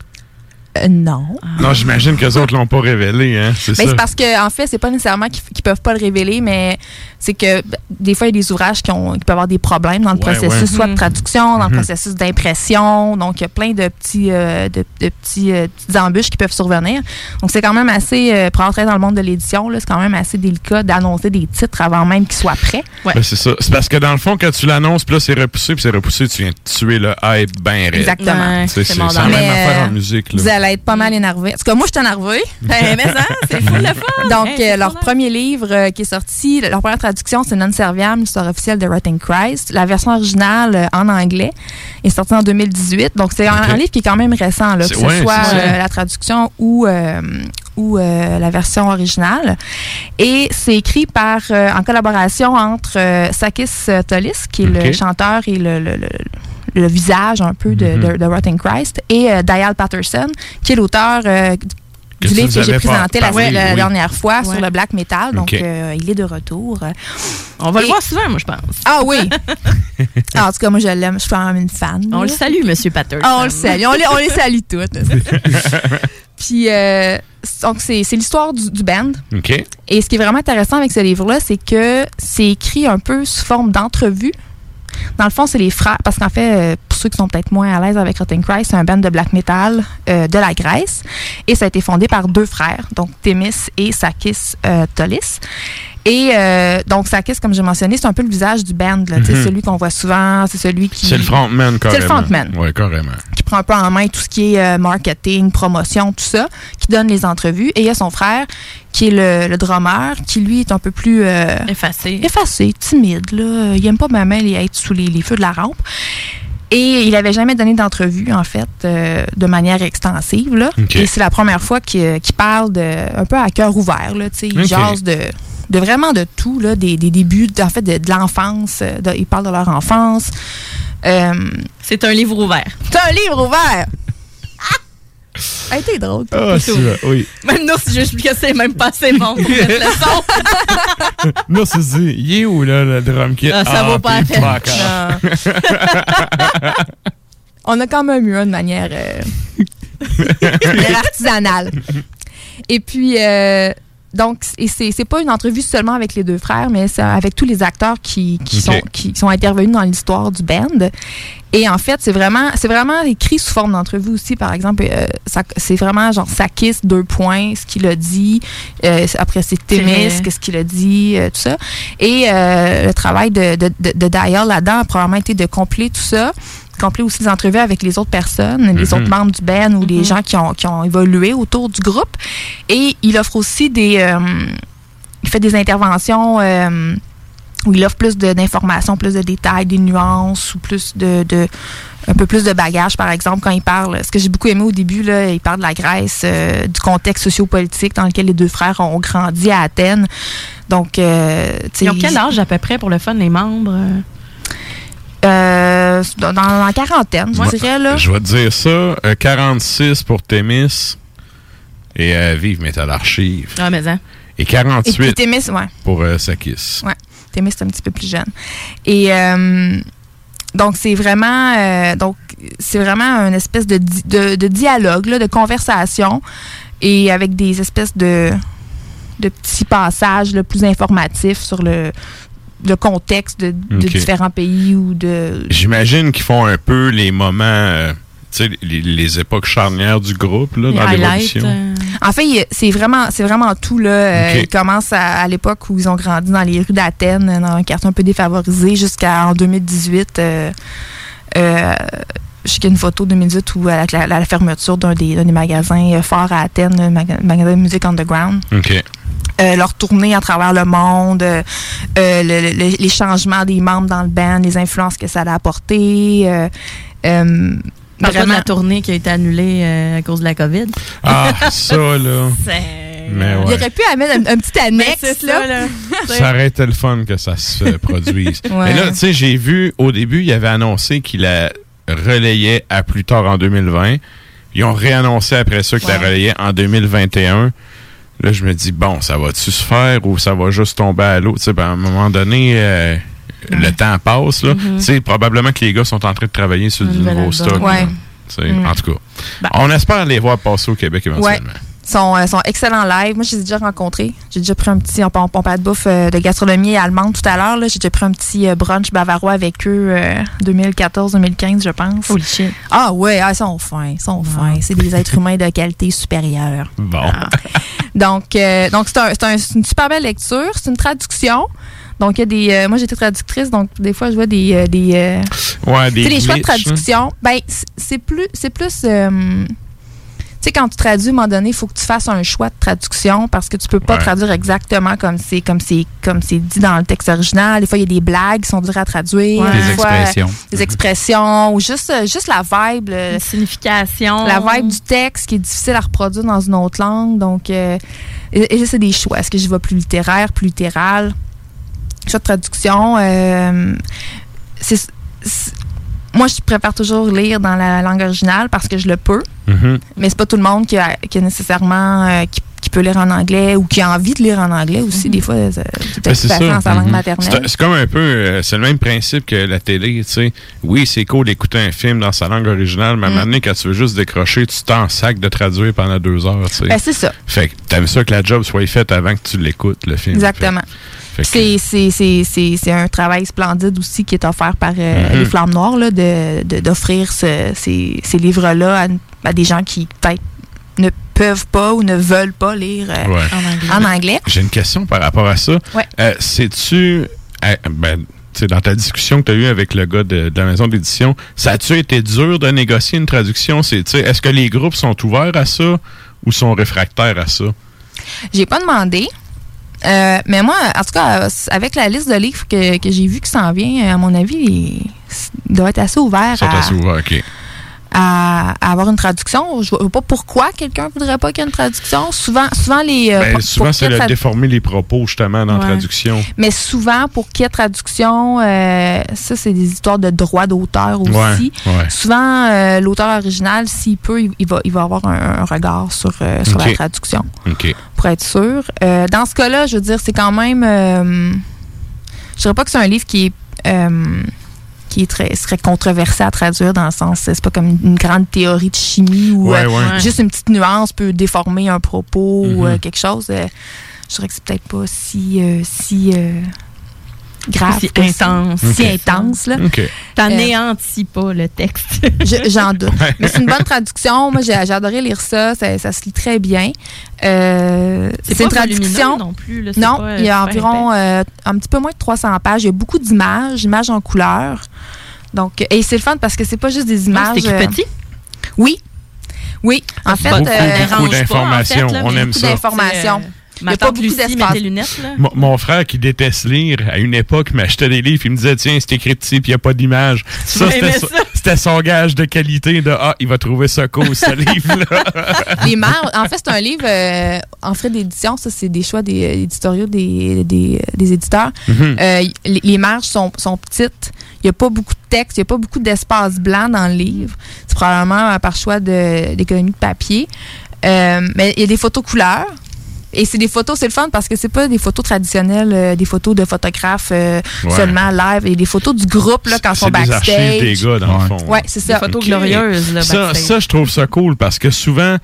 euh, non. Non, j'imagine que les autres l'ont pas révélé, hein. C'est Ben, parce que en fait, c'est pas nécessairement qu'ils qu'ils peuvent pas le révéler, mais c'est que ben, des fois, il y a des ouvrages qui, ont, qui peuvent avoir des problèmes dans le Ouais, processus, ouais. soit de Mhm. traduction, dans le Mhm. processus d'impression. Donc, il y a plein de petits, euh, de, de petits, euh, petites embûches qui peuvent survenir. Donc, c'est quand même assez, euh, pour entrer dans le monde de l'édition, là, c'est quand même assez délicat d'annoncer des titres avant même qu'ils soient prêts. Ben, c'est ça. C'est parce que dans le fond, quand tu l'annonces, puis là, c'est repoussé, puis c'est repoussé, tu viens de tuer le hype bien. Exactement. C'est c'est- mon c'est la même Mais, affaire en musique. Là. Être pas mal énervé. En tout cas, moi, je suis énervée. (laughs) Ben, mais ça, c'est fou le fun. Donc, Hey, euh, leur fun. premier livre euh, qui est sorti, leur première traduction, c'est Non Serviam, l'histoire officielle de Rotting Christ. La version originale euh, en anglais est sortie en 2018. Donc, c'est un, livre qui est quand même récent, là, que ce ouais, soit la traduction ou, ou la version originale. Et c'est écrit par, en collaboration entre Sakis Tolis, qui est le chanteur et le, le- le- le visage un peu de, Mhm. de, de Rotting Christ, et euh, Dial Patterson, qui est l'auteur euh, du livre que j'ai présenté par- la, oui. dernière fois Ouais. sur le black metal. Donc, euh, il est de retour. On va le voir souvent, moi, je pense. Ah oui! Ah, (laughs) en tout cas, moi, je l'aime. Je suis quand même une fan. On là. le salue, Monsieur (laughs) Patterson. Ah, on le salue. On les, on les salue toutes. (laughs) Puis, euh, donc, c'est c'est l'histoire du, du band. OK. Et ce qui est vraiment intéressant avec ce livre-là, c'est que c'est écrit un peu sous forme d'entrevue. Dans le fond, c'est les frères, parce qu'en fait, euh, pour ceux qui sont peut-être moins à l'aise avec Rotten Christ, c'est un band de black metal euh, de la Grèce. Et ça a été fondé par deux frères, donc Thémis et Sakis euh, Tolis. Et euh, donc, Sakis, comme j'ai mentionné, c'est un peu le visage du band. là. Tu sais, Mhm. Celui qu'on voit souvent, c'est celui qui. C'est le frontman, carrément. C'est le frontman Oui, carrément. qui prend un peu en main tout ce qui est euh, marketing, promotion, tout ça, qui donne les entrevues. Et il y a son frère, qui est le, le drummer, qui lui est un peu plus... euh, Effacé. Effacé, timide. Là. Il aime pas même être sous les, les feux de la rampe. Et il avait jamais donné d'entrevue, en fait, euh, de manière extensive. Là. Et c'est la première fois qu'il parle de, un peu à cœur ouvert. Là, tu sais. il jase de, de vraiment de tout, là, des, des débuts, en fait, de, de l'enfance. euh, de- il parle de leur enfance. Euh, c'est un livre ouvert. C'est un livre ouvert! Ah! Hey, t'es drôle. Ah, c'est vrai, oui. Même nous, si j'explique que c'est même pas assez bon pour mettre le son. non, c'est ça. Il est où, là, le drum kit? Ah, ça vaut pas la peine. (laughs) On a quand même eu un de manière, euh, de (laughs) manière (laughs) artisanale. Et puis, euh, donc, et c'est c'est pas une entrevue seulement avec les deux frères, mais c'est avec tous les acteurs qui, qui sont, qui sont intervenus dans l'histoire du band. Et en fait, c'est vraiment, c'est vraiment écrit sous forme d'entrevue aussi. Par exemple, euh, ça- c'est vraiment genre Sakis, deux points, ce qu'il a dit. Euh, après, c'est Témis, qu'est-ce qu'il a dit, euh, tout ça. Et euh, le travail de, de, de, de Dial là-dedans a probablement été de compiler tout ça complet aussi des entrevues avec les autres personnes, les Mhm. autres membres du band ou les gens qui ont, qui ont évolué autour du groupe. Et il offre aussi des... euh, il fait des interventions euh, où il offre plus de- d'informations, plus de détails, des nuances ou plus de, de- un peu plus de bagages, par exemple, quand il parle. Ce que j'ai beaucoup aimé au début, là, il parle de la Grèce, euh, du contexte sociopolitique dans lequel les deux frères ont grandi à Athènes. Donc, euh, tu sais, Ils ont quel âge à peu près pour le fun, les membres? Euh? Dans, dans la quarantaine, je dirais. Là. Je vais te dire ça. euh, 46 pour Témis et euh, Vive Metal Archive. Ah, mais hein. Et Et 48 puis Témis, ouais. pour euh, Sakis. Ouais. Témis, c'est un petit peu plus jeune. Et euh, donc, c'est vraiment, donc, c'est vraiment une espèce de, di- de, de dialogue, là, de conversation, et avec des espèces de, de petits passages là, plus informatifs sur le, le contexte de, de différents pays ou de. J'imagine qu'ils font un peu les moments, euh, les, les époques charnières du groupe là, dans l'évolution. euh. En fait, c'est vraiment, c'est vraiment tout. Là. Euh. Ils commencent à, à l'époque où ils ont grandi dans les rues d'Athènes, dans un quartier un peu défavorisé, jusqu'en 2018. Euh, euh, je sais qu'il y a une photo de 2018 où, à la, fermeture d'un des, magasins forts à Athènes, le maga- magasin de musique underground. OK. Euh, leur tournée à travers le monde, euh, euh, le- le- les changements des membres dans le band, les influences que ça a apporté. Euh, euh, Parle pas de vraiment- la tournée qui a été annulée euh, à cause de la COVID. Ah, (laughs) ça, là. Mais Il ouais. aurait pu amener un, un petit (laughs) annexe. là. ça, là. Ça aurait été le fun que ça se (laughs) produise. Ouais. Mais là, tu sais, j'ai vu au début, il avait annoncé qu'il la relayait à plus tard en 2020. Ils ont réannoncé après ça qu'il la relayait en 2021. Là, je me dis, bon, ça va-tu se faire ou ça va juste tomber à l'eau? Tu sais, ben, à un moment donné, euh, le temps passe. Là. Mhm. Tu sais, probablement que les gars sont en train de travailler sur Un du nouveau stock. Ouais. là. Tu sais, Mm. En tout cas, on espère les voir passer au Québec éventuellement. Sont, euh, sont excellents live. Moi, je les ai déjà rencontrés. J'ai déjà pris un petit, on, on parlait de bouffe euh, de gastronomie allemande tout à l'heure. là. J'ai déjà pris un petit euh, brunch bavarois avec eux euh, 2014-2015, je pense. Holy shit. Ah ouais, ah, ils sont fins, ils sont fins. C'est des êtres humains de qualité supérieure. Bon. (laughs) Donc, euh, donc c'est un- une super belle lecture. C'est une traduction. Donc, il y a des. euh, moi, j'étais traductrice, donc des fois, je vois des. euh, des euh, Ouais, des les choix de hein. traduction. Ben, c'est plus. C'est plus. Euh, sais, quand tu traduis, à un moment donné, il faut que tu fasses un choix de traduction parce que tu peux pas Ouais. traduire exactement comme c'est comme c'est comme c'est dit dans le texte original. Des fois, il y a des blagues qui sont dures à traduire. Ouais. Des fois, expressions. Des expressions ou juste, euh, juste la vibe. le- Une signification. la vibe du texte qui est difficile à reproduire dans une autre langue. Donc, euh, et, et c'est des choix. Est-ce que je vais plus littéraire, plus littéral? Choix de traduction. euh, c'est- c'est- moi, je préfère toujours lire dans la langue originale parce que je le peux. Mhm. Mais c'est pas tout le monde qui a, qui a nécessairement euh, qui, qui peut lire en anglais ou qui a envie de lire en anglais aussi. Des fois, c'est c'est ça. sa langue Mhm. maternelle. C'est- comme un peu, euh, c'est le même principe que la télé, tu sais. Oui, c'est cool d'écouter un film dans sa langue originale, mais à un moment donné, quand tu veux juste décrocher, tu t'en sac de traduire pendant deux heures, tu sais. Ben, c'est ça. Fait que t'aimes ça que la job soit faite avant que tu l'écoutes, le film. Exactement. Fait C'est- C'est c'est- c'est- c'est un travail splendide aussi qui est offert par euh, Mhm. les Flammes Noires là, de- de- d'offrir ce- ces, ces livres-là à, des gens qui peut-être ne peuvent pas ou ne veulent pas lire euh, Ouais. en anglais. J'ai une question par rapport à ça. Ouais. Euh, Sais-tu, euh, ben, tu tu sais, dans ta discussion que tu as eue avec le gars de, de la maison d'édition, ça a-tu été dur de négocier une traduction? Est-ce que les groupes sont ouverts à ça ou sont réfractaires à ça? J'ai pas demandé. Euh, mais moi, en tout cas, avec la liste de livres que, que j'ai vu qui s'en vient, à mon avis, il, il doit être assez ouvert Ils sont à, assez ouverts, OK. À- à avoir une traduction. Je vois pas pourquoi quelqu'un voudrait pas qu'il y ait une traduction. Souvent, souvent les. euh, Ben, souvent, c'est le déformer les propos, justement, dans la traduction. Mais souvent, pour qu'il y ait traduction, euh, ça, c'est des histoires de droits d'auteur aussi. Ouais, ouais. Souvent, euh, l'auteur original, s'il peut, il, il va, il va avoir un, un regard sur, sur la traduction, OK. pour être sûr. Dans ce cas-là, je veux dire, c'est quand même... je dirais pas que c'est un livre qui est... qui est très, serait controversé à traduire dans le sens, c'est pas comme une grande théorie de chimie où Ouais, euh, ouais. juste une petite nuance peut déformer un propos ou Mhm. euh, quelque chose. Euh, je dirais que c'est peut-être pas si, euh, si euh, grave. Si intense. Si Ok. intense, là. OK. T'anéantis pas le texte. Je- J'en doute. Ouais. Mais c'est une bonne traduction. Moi, j'ai adoré lire ça. Ça, ça se lit très bien. Euh, C'est une traduction. non plus, là, Non, pas, il y a euh, environ euh, un petit peu moins de 300 pages. Il y a beaucoup d'images, images en couleur. Donc, et c'est le fun parce que c'est pas juste des images. c'est euh, petit? Oui. Oui. En fait, Beaucoup, euh, beaucoup d'informations. On aime beaucoup ça. d'informations. Il y Ma a pas Lucie met d'espace. tes lunettes, là. Mon, mon frère qui déteste lire, à une époque, m'achetait des livres, il me disait Tiens, c'est écrit petit, puis il n'y a pas d'image. Ça, c'était son- ça. c'était son gage de qualité de Ah, il va trouver ça cool, ce (laughs) livre-là. les marges, en fait, c'est un livre euh, en frais d'édition. Ça, c'est des choix des euh, éditoriaux des, des, des éditeurs. Mhm. Euh, les, les marges sont, sont petites. Il n'y a pas beaucoup de texte, il n'y a pas beaucoup d'espace blanc dans le livre. C'est probablement euh, par choix de- d'économie de, papier. Euh, mais il y a des photos couleurs. Et c'est des photos, c'est le fun parce que c'est pas des photos traditionnelles, euh, des photos de photographes euh, Ouais. seulement live, et des photos du groupe là, quand ils sont C'est des backstage. archives des gars, dans le fond. Ouais, c'est ça. photos OK. glorieuses, là, Ça, backstage. ça, je trouve ça cool parce que souvent,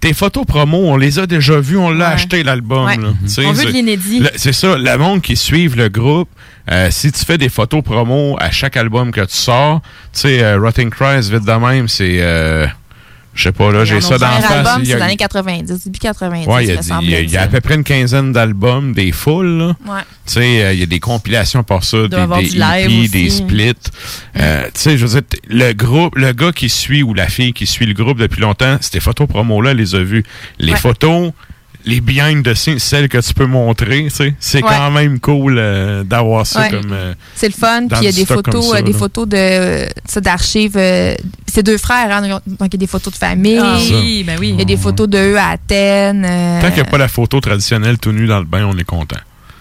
tes photos promo, on les a déjà vues, on l'a Ouais. acheté l'album. Ouais. sais, On veut de c'est- l'inédit. C'est ça, le monde qui suive le groupe, euh, si tu fais des photos promo à chaque album que tu sors, tu sais, euh, Rotting Christ, vite de même, c'est. euh, je sais pas, là, j'ai ça dans la face. c'est les années 90, début 90. Ouais, il y, y a- il y a à peu près une quinzaine d'albums, des là. Ouais. Tu sais, euh, il y a des compilations pour ça, des, des aussi. des splits. Euh, tu sais, je veux dire, le groupe, le gars qui suit ou la fille qui suit le groupe depuis longtemps, ces photos promo-là, elle les a vues. Les Ouais. photos, les behind the scenes, celles que tu peux montrer, tu sais, c'est Ouais. quand même cool euh, d'avoir ça Ouais. comme. euh, C'est le fun. Puis il y a des photos, ça, euh, des là. photos de euh, ça, d'archives. euh, c'est deux frères, hein, donc il y a des photos de famille. Ah oui, ben oui. Il y a des photos de eux à Athènes. euh, Tant qu'il n'y a pas la photo traditionnelle tout nu dans le bain, on est content.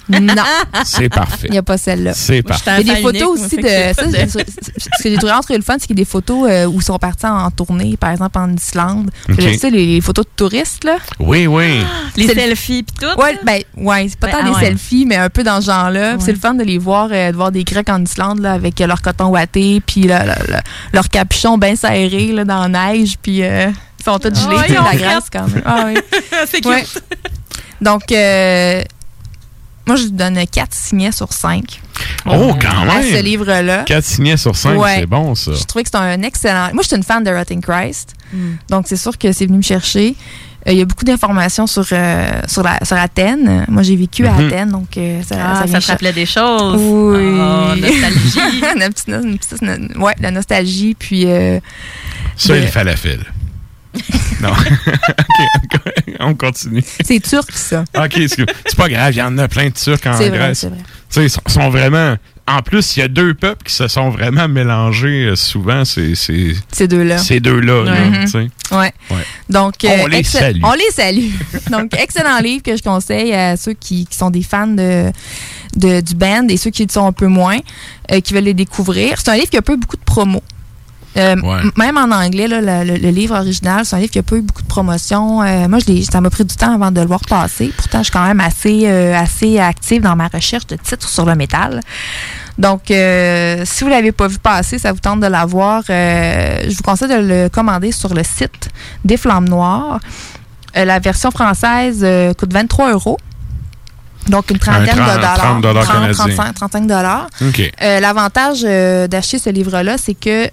Non. C'est parfait. Il n'y a pas celle-là. C'est parfait. Il y a des photos aussi de. Ça, ce que j'ai trouvé entre le fun, c'est qu'il y a des photos euh, où ils sont partis en tournée, par exemple en Islande. Tu sais, les, les photos de touristes, là. Oui, oui. Les C'est le- selfies pis tout. Ouais, ben, ouais, c'est pas Ouais, tant ah des ouais. selfies, mais un peu dans ce genre-là. Puis C'est le fun de les voir, euh, de voir des Grecs en Islande, là, avec euh, leur coton ouaté, puis là, là, là, leur capuchon bien serré, là, dans la neige, puis euh, ils sont tous gelés, la graisse quand même. Ah, oui. (laughs) c'est cute. Ouais. Donc, euh, moi, je lui donne 4 signets sur 5. Oh, quand À même! ce livre-là. 4 signets sur 5, Ouais. c'est bon, ça. Je trouvais que c'était un excellent. Moi, je suis une fan de Rotting Christ. Mm. Donc, c'est sûr que c'est venu me chercher. Euh, Il y a beaucoup d'informations sur, euh, sur, la, sur Athènes. Moi, j'ai vécu à Mhm. Athènes, donc euh, ça, Ah, ça, ça te rappelait des choses. Oui. Oh, (laughs) nostalgie. Une petite no- une petite no- ouais, la nostalgie. Puis. euh, Ça, de- il fait la file. (laughs) non. (laughs) OK, on continue. C'est turc, ça. OK, c'est pas grave, il y en a plein de Turcs en vrai, Grèce. c'est vrai. Ils sont, sont vraiment. En plus, il y a deux peuples qui se sont vraiment mélangés euh, souvent, c'est Ces deux-là. Ces deux-là, là, Ouais. tu sais. Ouais. Ouais. Donc, On les salue. On les salue. (laughs) Donc, excellent livre que je conseille à ceux qui, qui sont des fans de, de- du band et ceux qui le sont un peu moins, euh, qui veulent les découvrir. C'est un livre qui a pas eu beaucoup de promos. Euh, Ouais. Même en anglais, là, le, le- le livre original, c'est un livre qui a pas eu beaucoup de promotion. Euh, moi, je ça m'a pris du temps avant de le voir passer. Pourtant, je suis quand même assez, euh, assez active dans ma recherche de titres sur le métal. Donc, si vous l'avez pas vu passer, ça vous tente de l'avoir, je vous conseille de le commander sur le site des Flammes Noires. La version française coûte 23 euros. Donc, une trentaine 30 de dollars. 30 dollars 30, canadiens. 35, 35 dollars. OK. Euh, L'avantage euh, d'acheter ce livre-là, c'est que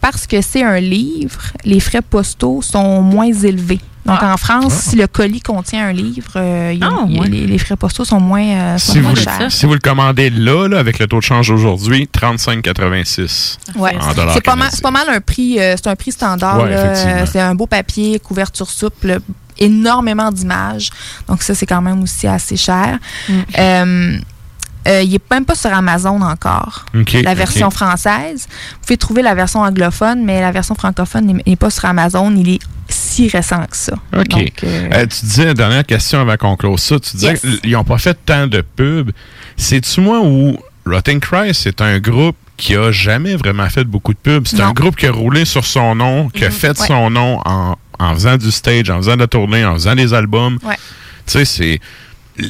parce que c'est un livre, les frais postaux sont moins élevés Donc, Ah. en France, Ah. si le colis contient un livre, euh, il y a- Ah, y a- les, les frais postaux sont moins, euh, sont Si vous, moins le- chers. si vous le commandez là, là, avec le taux de change aujourd'hui, 35,86 Ouais. en dollars C'est pas, mal, canadiens. c'est pas mal un prix, euh, c'est un prix standard. Ouais, là. effectivement. c'est un beau papier, couverture souple, énormément d'images. Donc ça, c'est quand même aussi assez cher. Mm. Euh, il n'est même pas sur Amazon encore. La version française. Vous pouvez trouver la version anglophone, mais la version francophone n'est- pas sur Amazon. Il est si récent que ça. OK. Donc, euh, Euh, tu disais, dernière question avant qu'on close ça, tu disais Yes. qu'ils n'ont pas fait tant de pubs. C'est-tu moi où Rotting Christ, c'est un groupe qui a jamais vraiment fait beaucoup de pubs? C'est un groupe qui a roulé sur son nom, qui a Mhm. fait Ouais. son nom en, en faisant du stage, en faisant de la tournée, en faisant des albums. Ouais. Tu sais, c'est...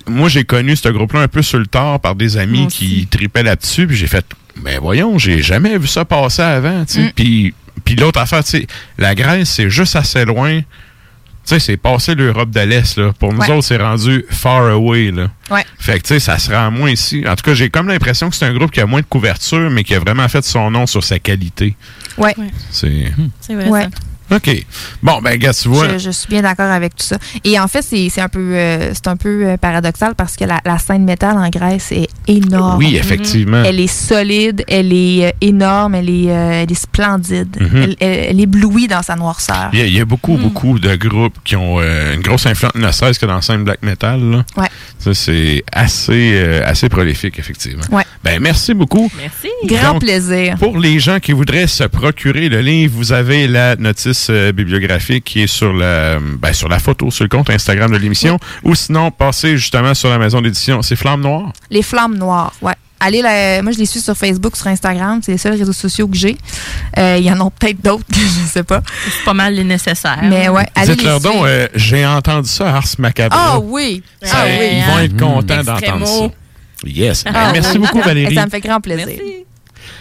Moi, j'ai connu ce groupe-là un peu sur le tard par des amis qui tripaient là-dessus, puis j'ai fait, mais voyons, j'ai jamais vu ça passer avant, tu sais. Mm. Puis, puis l'autre affaire, tu sais, la Grèce, c'est juste assez loin. Tu sais, c'est passé l'Europe de l'Est, là. Pour nous Ouais. autres, c'est rendu far away, là. Ouais. Fait que, tu sais, ça se rend moins ici. En tout cas, j'ai comme l'impression que c'est un groupe qui a moins de couverture, mais qui a vraiment fait son nom sur sa qualité. ouais. C'est... C'est vrai, Ouais. ça. OK. Bon, ben, gars, tu vois... Je, je suis bien d'accord avec tout ça. Et en fait, c'est un peu, euh, c'est un peu euh, paradoxal parce que la, la scène métal en Grèce est énorme. Oui, effectivement. Elle est solide, elle est euh, énorme, elle est, euh, elle est splendide. Mhm. elle, elle- elle éblouit dans sa noirceur. Il y, a, il y a beaucoup, Mm. beaucoup de groupes qui ont euh, une grosse influence, ne serait-ce que dans la scène black metal. Là. Ouais. Ça, c'est assez, euh, assez prolifique, effectivement. Ouais. Ben, merci beaucoup. Merci. Grand Donc, plaisir. Pour les gens qui voudraient se procurer le livre, vous avez la notice euh, bibliographique qui est sur la, ben, sur la photo, sur le compte Instagram de l'émission. Ou sinon, passez justement sur la maison d'édition. C'est Flamme Noire? Les flammes noires, ouais. Allez, la- moi je les suis sur Facebook, sur Instagram, c'est les seuls réseaux sociaux que j'ai. Euh, Il y en a peut-être d'autres que (laughs) je sais pas. C'est pas mal les nécessaires. Mais ouais, allez les Dites-leur donc, euh, j'ai entendu ça à Ars Macabre. Ah oui! Ça, Ah oui! Ils vont être contents Extrêmement. d'entendre ça. Yes. Ben, Ah merci oui. beaucoup, Valérie. (laughs) Ça me fait grand plaisir.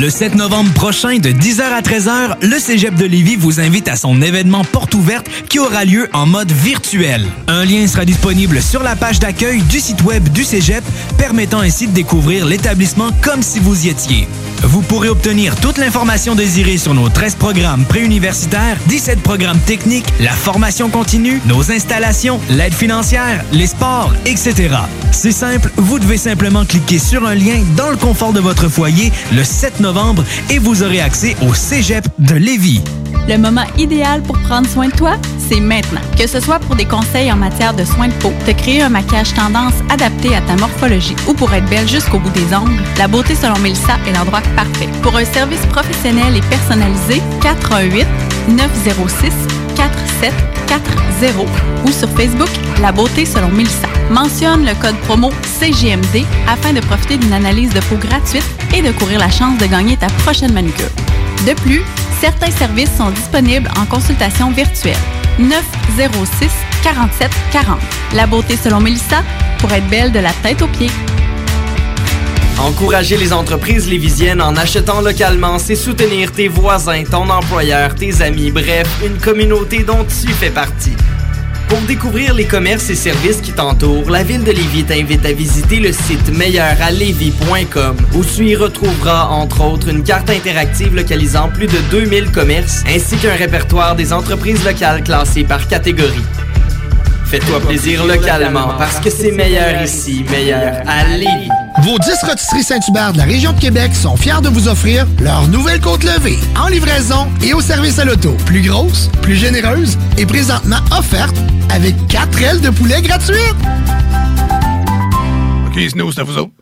Le 7 novembre prochain, de 10h à 13h, le Cégep de Lévis vous invite à son événement porte ouverte qui aura lieu en mode virtuel. Un lien sera disponible sur la page d'accueil du site web du Cégep, permettant ainsi de découvrir l'établissement comme si vous y étiez. Vous pourrez obtenir toute l'information désirée sur nos 13 programmes préuniversitaires, 17 programmes techniques, la formation continue, nos installations, l'aide financière, les sports, etc. C'est simple, vous devez simplement cliquer sur un lien dans le confort de votre foyer le 7 novembre et vous aurez accès au Cégep de Lévis. Le moment idéal pour prendre soin de toi, c'est maintenant. Que ce soit pour des conseils en matière de soins de peau, te créer un maquillage tendance adapté à ta morphologie ou pour être belle jusqu'au bout des ongles, la beauté selon Mélissa est l'endroit parfait. Pour un service professionnel et personnalisé, 418 906 4740 ou sur Facebook La beauté selon Mélissa. Mentionne le code promo CGMD afin de profiter d'une analyse de peau gratuite et de courir la chance de gagner ta prochaine manucure. De plus, certains services sont disponibles en consultation virtuelle. 906 47 40. La beauté selon Mélissa pour être belle de la tête aux pieds. Encourager les entreprises lévisiennes en achetant localement, c'est soutenir tes voisins, ton employeur, tes amis, bref, une communauté dont tu fais partie. Pour découvrir les commerces et services qui t'entourent, la ville de Lévis t'invite à visiter le site meilleuralevis.com où tu y retrouveras entre autres une carte interactive localisant plus de 2000 commerces ainsi qu'un répertoire des entreprises locales classées par catégorie. Fais-toi plaisir localement parce que c'est meilleur ici, meilleur à Lévis. Vos 10 rôtisseries Saint-Hubert de la région de Québec sont fiers de vous offrir leur nouvelle côte levée en livraison et au service à l'auto. Plus grosse, plus généreuse et présentement offerte avec 4 ailes de poulet gratuites. OK, c'est à vous autres.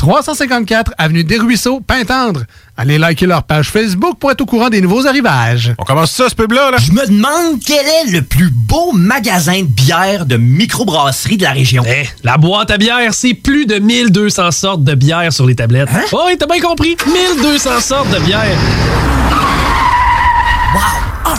354 Avenue des Ruisseaux, Pintendre. Allez liker leur page Facebook pour être au courant des nouveaux arrivages. On commence ça, ce pub-là, là? Je me demande quel est le plus beau magasin de bière de microbrasserie de la région. Eh, la boîte à bière, c'est plus de 1200 sortes de bière sur les tablettes. Hein? Oh, oui, t'as bien compris. 1200 sortes de bière.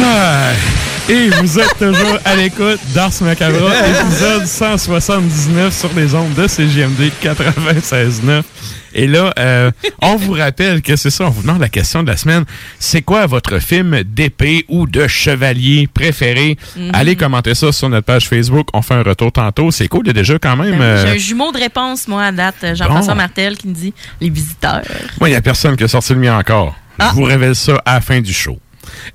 Ah, Et vous êtes toujours à l'écoute d'Ars Macabra, (laughs) épisode 179 sur les ondes de CGMD 96.9. Et là, euh, on vous rappelle que c'est ça, on vous demande la question de la semaine. C'est quoi votre film d'épée ou de chevalier préféré? Mhm. Allez commenter ça sur notre page Facebook. On fait un retour tantôt. C'est cool, il y a déjà quand même... Ben oui, euh, J'ai un jumeau de réponse, moi, à date. Jean-François Bon. Martel qui me dit Les visiteurs. Moi, il n'y a personne qui a sorti le mien encore. Ah. Je vous révèle ça à la fin du show.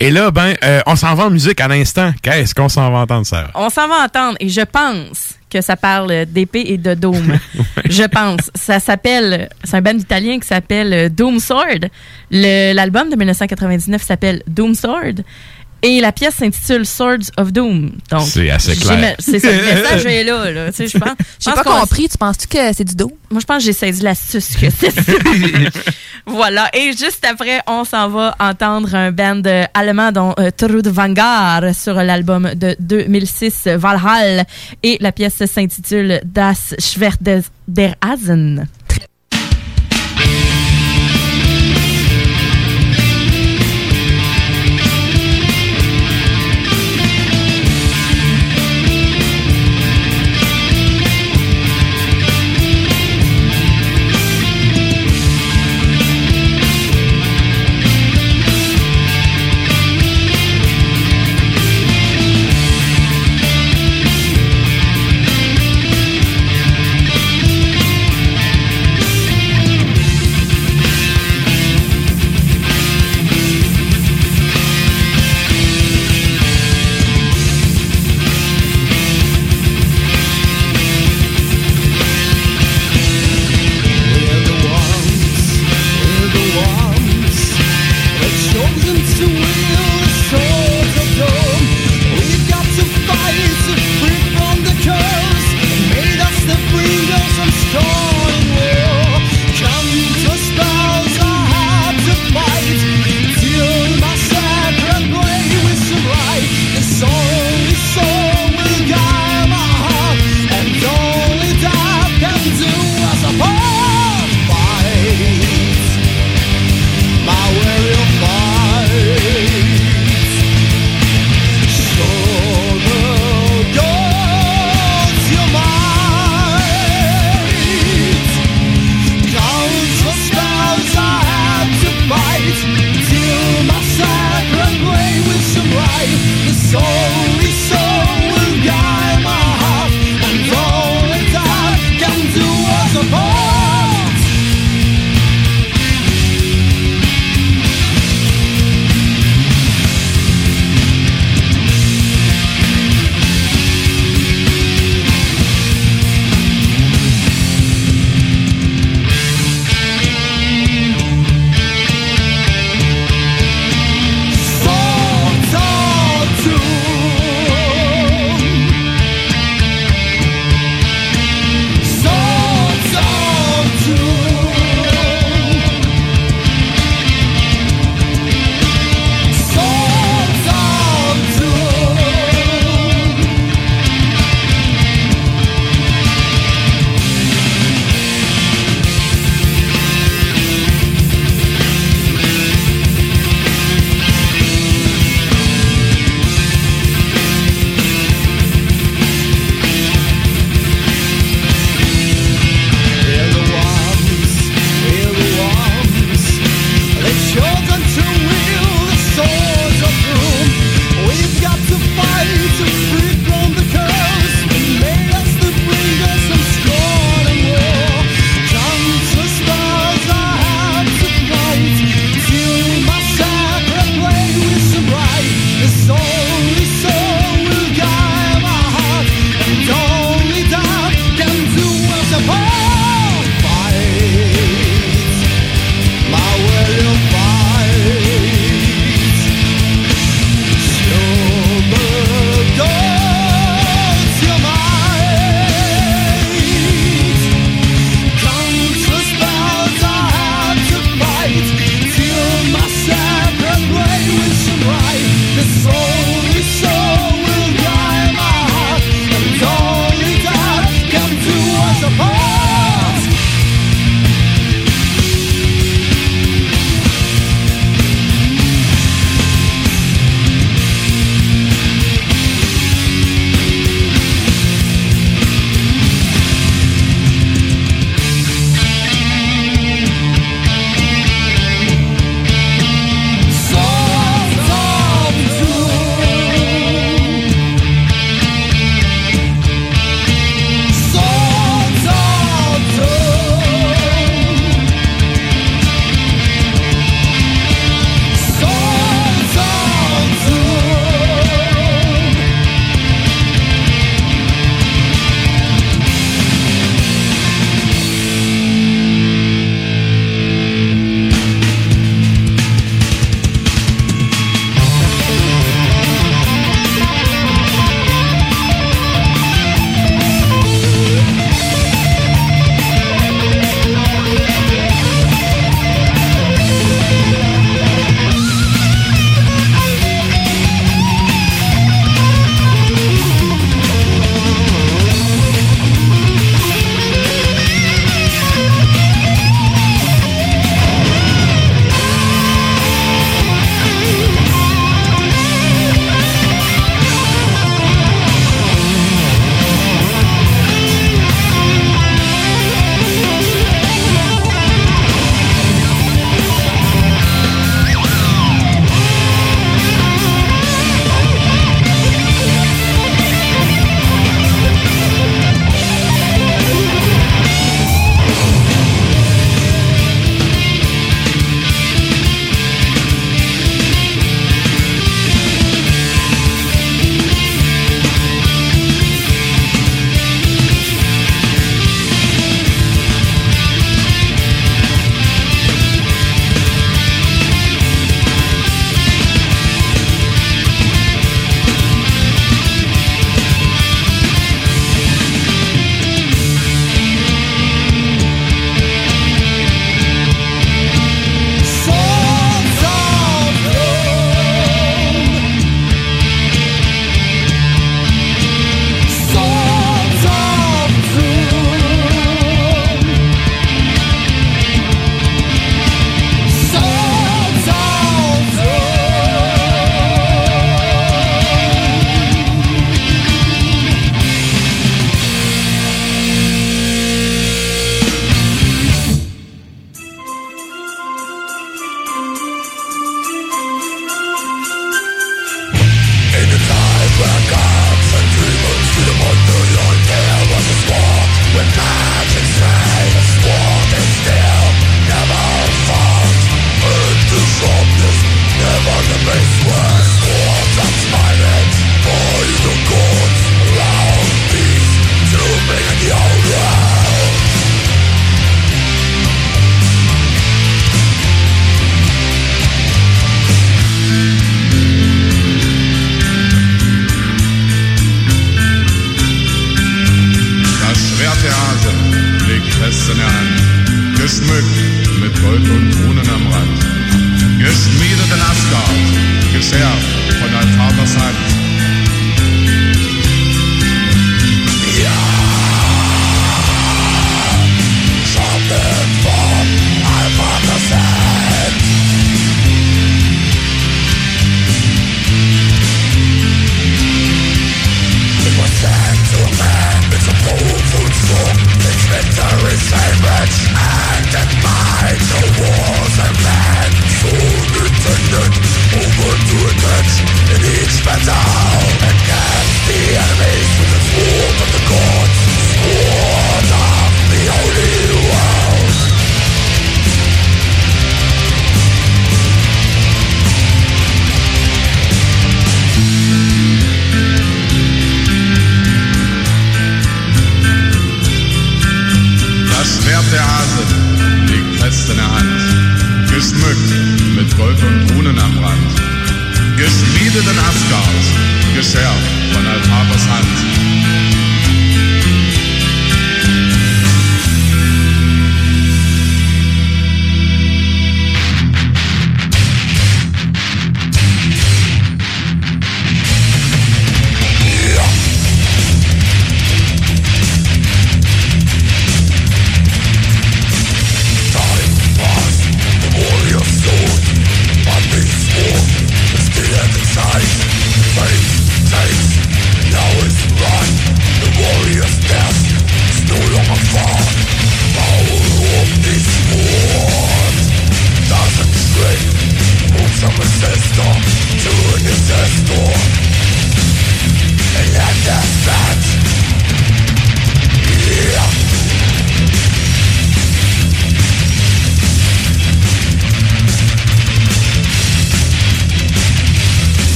Et là, ben, euh, on s'en va en musique à l'instant. Qu'est-ce qu'on s'en va entendre, Sarah? On s'en va entendre et je pense que ça parle d'épée et de dôme. (laughs) Je pense. Ça s'appelle, c'est un band italien qui s'appelle Doom Sword. L'album de 1999 s'appelle Doom Sword. Et la pièce s'intitule Swords of Doom. Donc, C'est assez clair. C'est ça, le message (laughs) est là. là. Tu sais, je pense. J'ai pas compris. Tu penses-tu que c'est du dos? Moi, je pense que j'ai saisi l'astuce que c'est. (laughs) voilà. Et juste après, on s'en va entendre un band euh, allemand, dont euh, Trud Vanguard, sur l'album de 2006, Valhall. Et la pièce s'intitule Das Schwert des, der Hasen.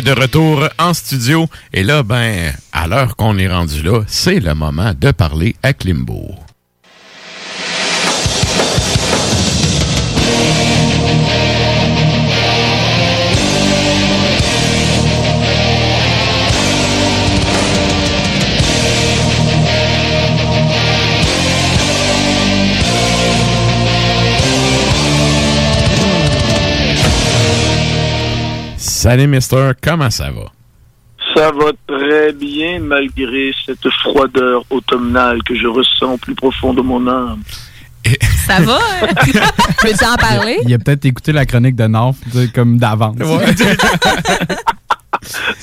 De retour en studio. Et là, ben, à l'heure qu'on est rendu là, c'est le moment de parler à Klimbo. Salut, Mister, comment ça va? Ça va très bien malgré cette froideur automnale que je ressens au plus profond de mon âme. Ça va? hein? (laughs) Peux-tu en parler? Il a peut-être écouté la chronique de North tu sais, comme d'avance. (laughs)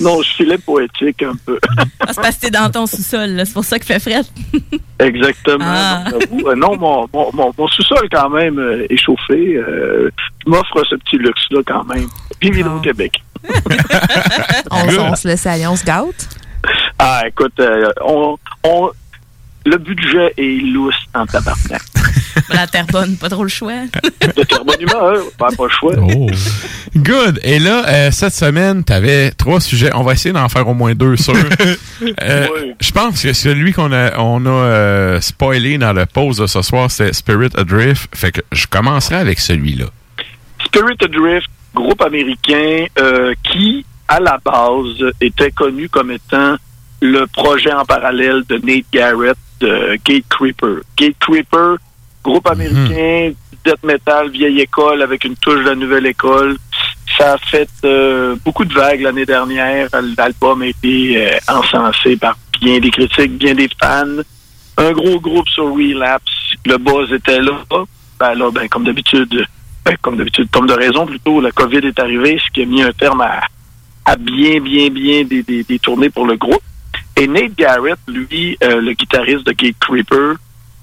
Non, je filais poétique un peu. Ah, c'est parce que t'es dans ton sous-sol, c'est pour ça qu'il fait frais. (laughs) Exactement. Ah. Euh, non, mon, mon, mon, mon sous-sol quand même euh, est chauffé. Euh, m'offre ce petit luxe-là quand même. Vive au Québec. (laughs) On, on se laisse aller, on se gâte. Ah, écoute, euh, on, on, le budget est lousse en tabarnak. (laughs) La terre bonne, pas trop le choix. (laughs) De très bonne humeur, pas, pas le choix. Oh. Good. Et là, euh, cette semaine, tu avais trois sujets. On va essayer d'en faire au moins deux sur. Euh, Je pense que celui qu'on a, on a euh, spoilé dans le pause de ce soir, c'est Spirit Adrift. Fait que je commencerai avec celui-là. Spirit Adrift, groupe américain euh, qui, à la base, était connu comme étant le projet en parallèle de Nate Garrett de Gate Creeper. Gate Creeper, groupe américain, death metal, vieille école avec une touche de la nouvelle école. Ça a fait euh, beaucoup de vagues l'année dernière. L'album a été euh, encensé par bien des critiques, bien des fans. Un gros groupe sur Relapse. Le buzz était là. Ben là, ben, comme d'habitude, comme d'habitude, comme de raison plutôt, la COVID est arrivée, ce qui a mis un terme à, à bien, bien, bien des, des, des tournées pour le groupe. Et Nate Garrett, lui, euh, le guitariste de Gate Creeper,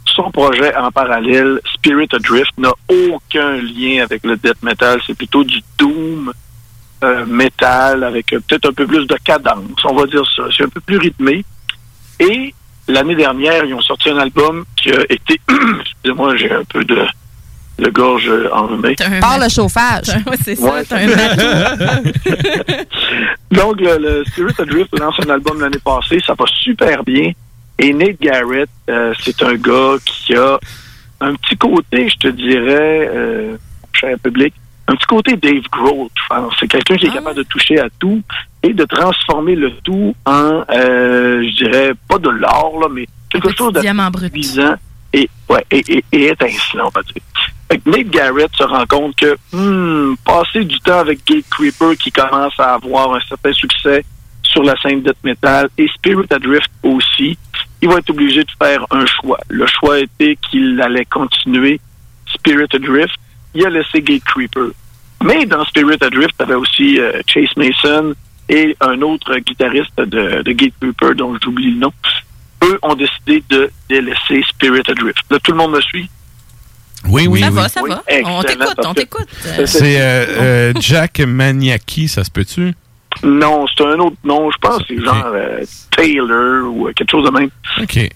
son projet en parallèle, Spirit Adrift, n'a aucun lien avec le death metal. C'est plutôt du doom euh, metal avec euh, peut-être un peu plus de cadence, on va dire ça. C'est un peu plus rythmé. Et l'année dernière, ils ont sorti un album qui a été... (clears throat) Excusez-moi, j'ai un peu de, de gorge enrhumée. Par le chauffage. Ouais, c'est Ouais, ça, t'as un matou. (laughs) Donc, le, le Spirit Adrift lance un album l'année passée, ça va super bien. Et Nate Garrett, euh, c'est un gars qui a un petit côté, je te dirais, euh, cher public, un petit côté Dave Grohl, je pense. C'est quelqu'un qui est capable de toucher à tout et de transformer le tout en, euh, je dirais, pas de l'or, là, mais quelque chose de diamant brut. et, ouais, et, et, et étincelant, on va dire. Nate Garrett se rend compte que hmm, passer du temps avec Gate Creeper qui commence à avoir un certain succès sur la scène death metal et Spirit Adrift aussi, il va être obligé de faire un choix. Le choix était qu'il allait continuer Spirit Adrift. Il a laissé Gate Creeper. Mais dans Spirit Adrift, il y avait aussi euh, Chase Mason et un autre guitariste de, de Gate Creeper dont j'oublie le nom. Eux ont décidé de délaisser Spirit Adrift. Là, tout le monde me suit? Oui, oui, ça oui. va, ça va. On t'écoute, on t'écoute. C'est euh, euh, Jack Maniaki, ça se peut-tu? Non, c'est un autre nom. Je pense que c'est genre euh, Taylor ou euh, quelque chose de même. OK.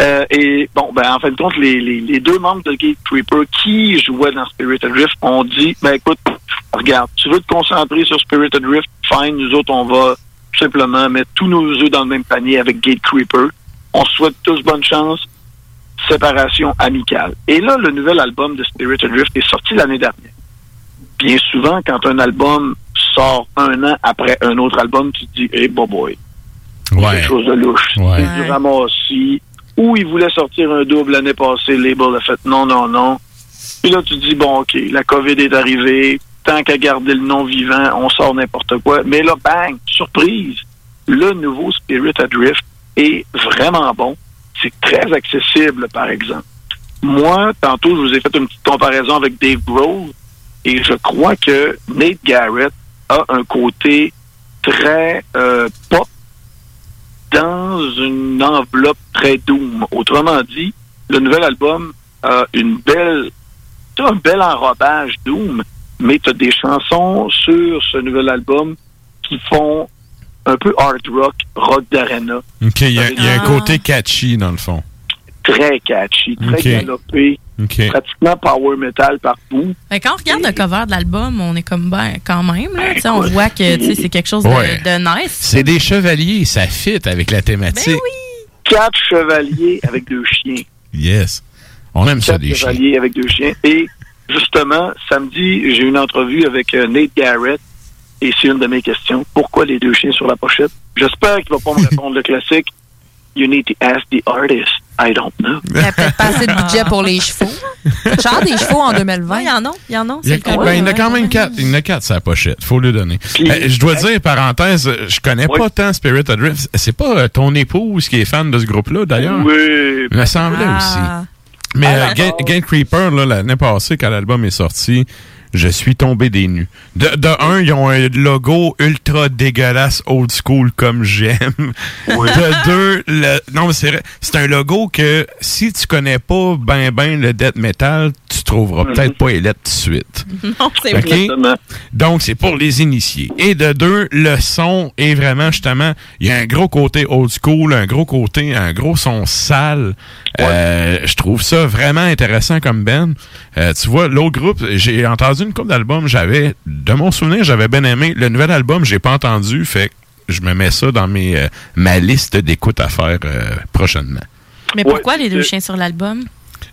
Euh, et bon, ben en fin de compte, les, les, les deux membres de Gate Creeper qui jouaient dans Spirit Adrift ont dit ben écoute, regarde, tu veux te concentrer sur Spirit Adrift, fine, nous autres, on va tout simplement mettre tous nos œufs dans le même panier avec Gate Creeper. On se souhaite tous bonne chance. Séparation amicale. Et là, le nouvel album de Spirit Adrift est sorti l'année dernière. Bien souvent, quand un album sort un an après un autre album, tu te dis, hey, boy, boy. Ouais. Quelque chose de louche. Ouais. C'est du ramassis. Ou il voulait sortir un double l'année passée, le label a fait non, non, non. Puis là, tu te dis, bon, OK, la COVID est arrivée. Tant qu'à garder le nom vivant, on sort n'importe quoi. Mais là, bang, surprise, le nouveau Spirit Adrift est vraiment bon. C'est très accessible, par exemple. Moi, tantôt, je vous ai fait une petite comparaison avec Dave Grohl et je crois que Nate Garrett a un côté très euh, pop dans une enveloppe très doom. Autrement dit, le nouvel album a une belle, un bel enrobage doom, mais tu as des chansons sur ce nouvel album qui font un peu hard rock, rock d'arena. OK, il y a, il y a un Ah. côté catchy, dans le fond. Très catchy, très Ok. galopé, pratiquement power metal par bout. Mais quand on regarde le cover de l'album, on est comme ben quand même là, sais, on voit que c'est quelque chose de, Ouais. de nice. C'est des chevaliers, ça fit avec la thématique. Quatre chevaliers avec deux chiens. Yes. On aime ça, Quatre des chiens. chevaliers avec deux chiens. Et justement, samedi, j'ai eu une entrevue avec euh, Nate Garrett et c'est une de mes questions. Pourquoi les deux chiens sur la pochette? J'espère qu'il va pas me (laughs) répondre le classique. You need to ask the artist. I don't know. Il n'y a peut-être pas assez de budget pour les chevaux. Genre des chevaux en 2020. Il y en a, il y en a. Il y, a, ben, il a quand même quatre. Il y en a quatre sur la pochette. Faut le donner. Euh, je dois dire, parenthèse, je connais pas tant Spirit Adrift. C'est pas euh, ton épouse qui est fan de ce groupe-là, d'ailleurs? Oui. Il me semblait Ah. aussi. Mais Ah, euh. Gate, Gate Creeper, là, l'année passée, quand l'album est sorti, je suis tombé des nues. De, de un, ils ont un logo ultra dégueulasse old school comme j'aime. De deux, le, non mais c'est vrai, c'est un logo que si tu connais pas ben ben le death metal, tu trouveras peut-être pas Elette tout de suite. (laughs) Non, c'est OK? vrai. Donc, c'est pour les initiés. Et de deux, le son est vraiment, justement, il y a un gros côté old school, un gros côté, un gros son sale. Euh, je trouve ça vraiment intéressant comme Ben. Euh, tu vois, l'autre groupe, j'ai entendu une couple d'albums, j'avais, de mon souvenir, j'avais bien aimé. Le nouvel album, j'ai pas entendu, fait que je me mets ça dans mes, euh, ma liste d'écoute à faire euh, prochainement. Mais Ouais, pourquoi les deux chiens sur l'album?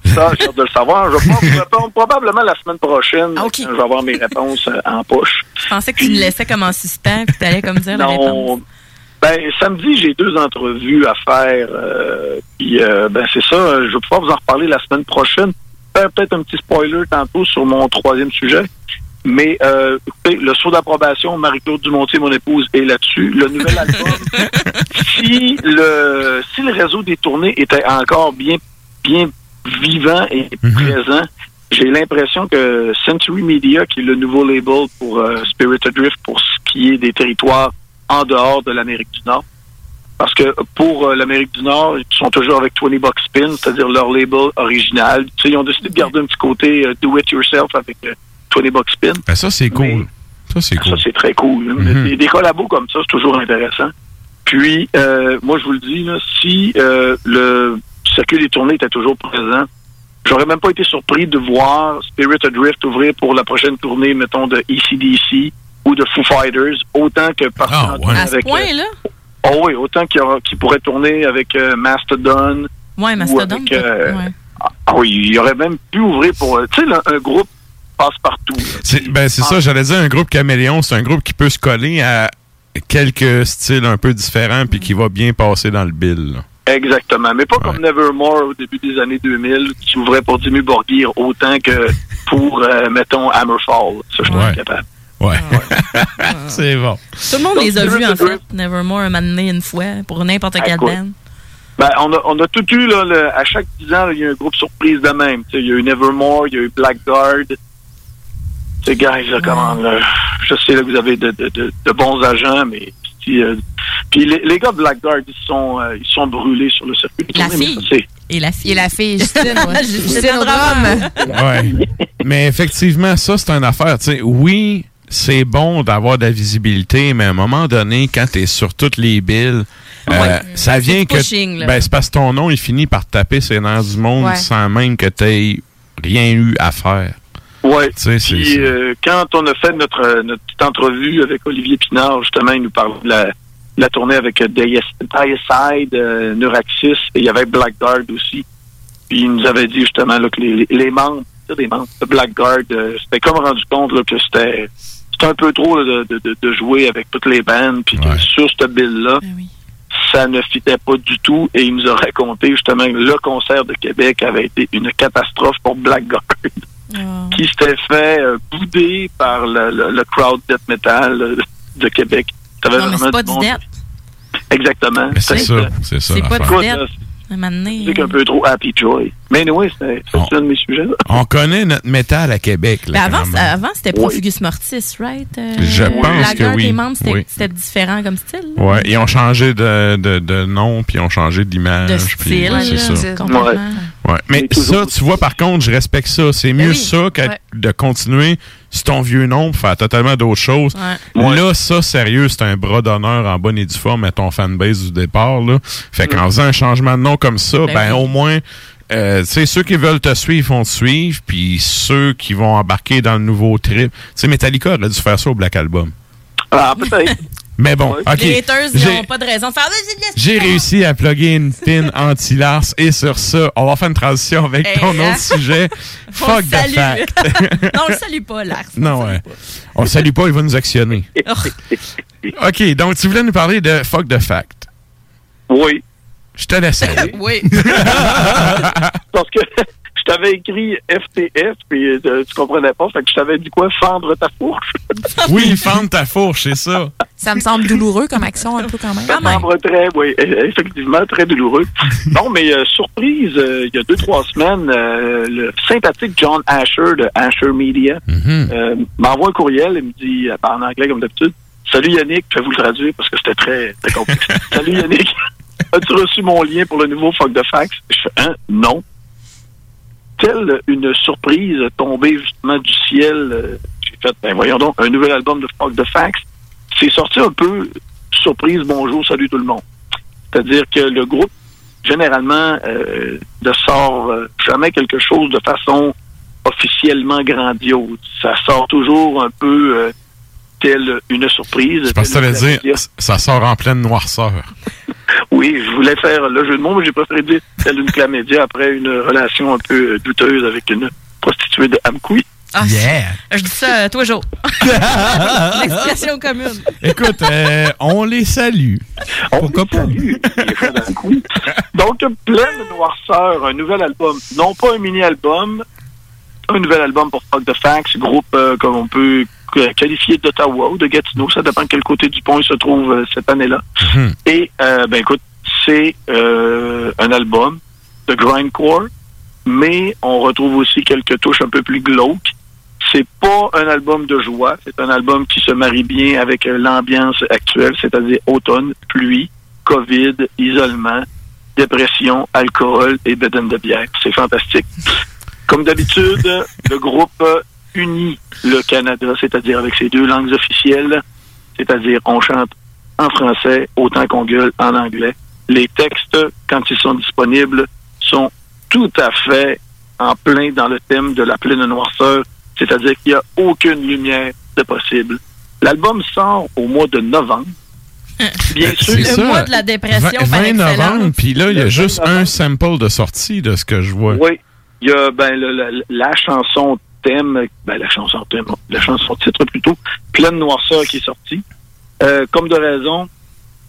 Ça, j'ai hâte de le savoir. Je vais pouvoir vous répondre probablement la semaine prochaine. Ah, Je vais avoir mes réponses euh, en poche. Je pensais que tu me laissais comme en suspens puis tu allais comme dire la réponse. Non. Ben, samedi, j'ai deux entrevues à faire. euh, puis, euh, ben, c'est ça. Je vais pouvoir vous en reparler la semaine prochaine. Faire peut-être un petit spoiler tantôt sur mon troisième sujet. Mais, euh, écoutez, le saut d'approbation, Marie-Claude Dumontier, mon épouse, est là-dessus. Le nouvel (laughs) album, si le, si le réseau des tournées était encore bien, bien vivant et présent, j'ai l'impression que Century Media, qui est le nouveau label pour euh, Spirit Adrift, pour ce qui est des territoires en dehors de l'Amérique du Nord, parce que pour euh, l'Amérique du Nord, ils sont toujours avec 20 Bucks Spin, c'est-à-dire leur label original. Tu sais, ils ont décidé de garder un petit côté euh, do it yourself avec euh, 20 Bucks Spin. Ben, ça, c'est cool. Ça, c'est cool. Ça, c'est très cool. Mhm. Des, des collabos comme ça, c'est toujours intéressant. Puis, euh, moi, je vous le dis, là, si euh, le circuit des tournées était toujours présent, j'aurais même pas été surpris de voir Spirit Adrift ouvrir pour la prochaine tournée, mettons, de ECDC ou de Foo Fighters, autant que partir en tournée À ce avec... euh, point-là? Oh oui, autant qu'il pourrait tourner avec euh, Mastodon. Ouais, ou Mastodon. avec, euh, ouais. Ah oui, il aurait même pu ouvrir pour, euh, tu sais, un groupe passe partout. C'est ben, c'est ça, j'allais dire un groupe caméléon, c'est un groupe qui peut se coller à quelques styles un peu différents puis qui va bien passer dans le bill. là. Exactement. Mais pas comme Nevermore au début des années 2000, qui ouvrait pour Dimmu Borgir autant que pour, euh, mettons, Hammerfall. Ça, je suis Ouais. capable. Ouais. (laughs) c'est bon. Tout le monde Donc, les a vus, en fait. Nevermore, un donné, une fois, pour n'importe quelle band. Ben, on, a, on a tout eu, là, le- à chaque 10 ans, il y a un groupe surprise de même. Tu sais, Il y a eu Nevermore, il y a eu Blackguard. Ces guys, là, comment, là, je sais là, que vous avez de, de, de, de bons agents, mais si, euh, puis les, les gars de Blackguard, ils sont, euh, ils sont brûlés sur le circuit. La tournée, mais fille. ça, Et la fille. Et la fille, Justine. ouais. (laughs) Justine drum. Ouais. Mais effectivement, ça, c'est une affaire. Tu sais, oui, c'est bon d'avoir de la visibilité, mais à un moment donné, quand tu es sur toutes les billes, euh, Ouais. ça vient que. pushing. Ben, c'est parce que ton nom, il finit par taper ses nerfs du monde Ouais. sans même que tu aies rien eu à faire. Ouais. Tu sais, c'est- Puis euh, quand on a fait notre, euh, notre petite entrevue avec Olivier Pinard, justement, il nous parlait de la, tournée avec euh, Diacide, euh, Neuraxis, et il y avait Blackguard aussi. Puis il nous avait dit justement là, que les, les- membres, les membres de Blackguard, euh, c'était comme rendu compte là, que c'était c'était un peu trop là, de, de- de- de jouer avec toutes les bandes, puis que sur cette bill-là, ça ne fitait pas du tout. Et il nous a raconté justement que le concert de Québec avait été une catastrophe pour Blackguard qui s'était fait euh, bouder par le, le- le crowd death metal de Québec. Non, mais c'est pas du du monde. death. Exactement. Mais c'est ça, c'est ça. C'est pas l'affaire. du Écoute, death. C'est un peu trop happy joy. Mais oui, c'est un de mes sujets. là. On connaît notre métal à Québec. Ben Là, avant, avant, c'était Profugus Mortis, right? Euh, Je pense la que gueule oui. des membres, c'était Oui. c'était différent comme style. Ouais, ils ont changé de, de, de nom, puis ils ont changé d'image. De style, c'est là, ça. complètement. Ouais. Mais ça, tu vois, par contre, je respecte ça. C'est Ben mieux oui. ça que Ouais. de continuer sur ton vieux nom pour faire totalement d'autres choses. Ouais. Là, ça, sérieux, c'est un bras d'honneur en bonne et due forme à ton fanbase du départ. Là. Fait qu'en faisant un changement de nom comme ça, ben, Ben oui. au moins, euh, tu sais, ceux qui veulent te suivre vont te suivre, puis ceux qui vont embarquer dans le nouveau trip. Tu sais, Metallica aurait dû faire ça au Black Album. Ah, peut-être. (laughs) Mais bon, OK. Les haters, n'ont pas de raison de faire. Laisse- j'ai réussi à plugger une pin anti-Lars et sur ça, on va faire une transition avec Hey, ton hein? autre sujet. (laughs) Fuck the salue. fact. (laughs) non, on le salue pas, Lars. non, ouais. On le salue pas, il va nous actionner. (laughs) OK, donc tu voulais nous parler de Fuck the fact. Oui. Je te laisse aller. oui. Parce que je t'avais écrit FTF, puis euh, tu comprenais pas. Fait que je t'avais dit quoi? Fendre ta fourche. (laughs) oui, fendre ta fourche, c'est ça. Ça me semble douloureux comme action un peu quand même. Membre très, oui, e- effectivement, très douloureux. (laughs) non, mais euh, surprise, euh, il y a deux, trois semaines, euh, le sympathique John Asher de Asher Media euh, m'envoie un courriel et me dit, euh, en anglais comme d'habitude, Salut Yannick, je vais vous le traduire parce que c'était très, très complexe. (laughs) Salut Yannick, as-tu reçu mon lien pour le nouveau Fuck de Fax? Je fais, hein? Non. Telle une surprise tombée justement du ciel, euh, j'ai fait, ben voyons donc, un nouvel album de Fuck de Fax. C'est sorti un peu surprise, bonjour, salut tout le monde. C'est-à-dire que le groupe, généralement, euh, ne sort euh, jamais quelque chose de façon officiellement grandiose. Ça sort toujours un peu telle une surprise. Je pense que ça dire ça sort en pleine noirceur. (laughs) Oui, je voulais faire le jeu de mots, mais j'ai préféré dire telle une clamédia après une relation un peu euh, douteuse avec une prostituée de Amkoui. Ah, Yeah! Je dis ça euh, toujours. (laughs) L'expression commune. Écoute, euh, on les salue. Pourquoi pas? Donc, pleine noirceur, un nouvel album. Non pas un mini-album, un nouvel album pour Fuck the Facts, groupe euh, comme on peut euh, qualifier d'Ottawa ou de Gatineau, ça dépend de quel côté du pont il se trouve euh, cette année-là. Et, euh, ben écoute, c'est euh, un album de grindcore, mais on retrouve aussi quelques touches un peu plus glauques. C'est pas un album de joie, c'est un album qui se marie bien avec l'ambiance actuelle, c'est-à-dire automne, pluie, COVID, isolement, dépression, alcool et bedaine de bière. C'est fantastique. Comme d'habitude, le groupe unit le Canada, c'est-à-dire avec ses deux langues officielles, c'est-à-dire on chante en français autant qu'on gueule en anglais. Les textes, quand ils sont disponibles, sont tout à fait en plein dans le thème de la pleine noirceur, c'est-à-dire qu'il n'y a aucune lumière de possible. L'album sort au mois de novembre. Bien sûr. C'est ça. mois de la dépression 20, par 20 novembre, puis là, il y a Le juste 20 un sample de sortie de ce que je vois. Oui. Il y a ben, le- le- la chanson thème, ben, la chanson thème, la chanson titre plutôt, Pleine noirceur qui est sortie. Euh, comme de raison,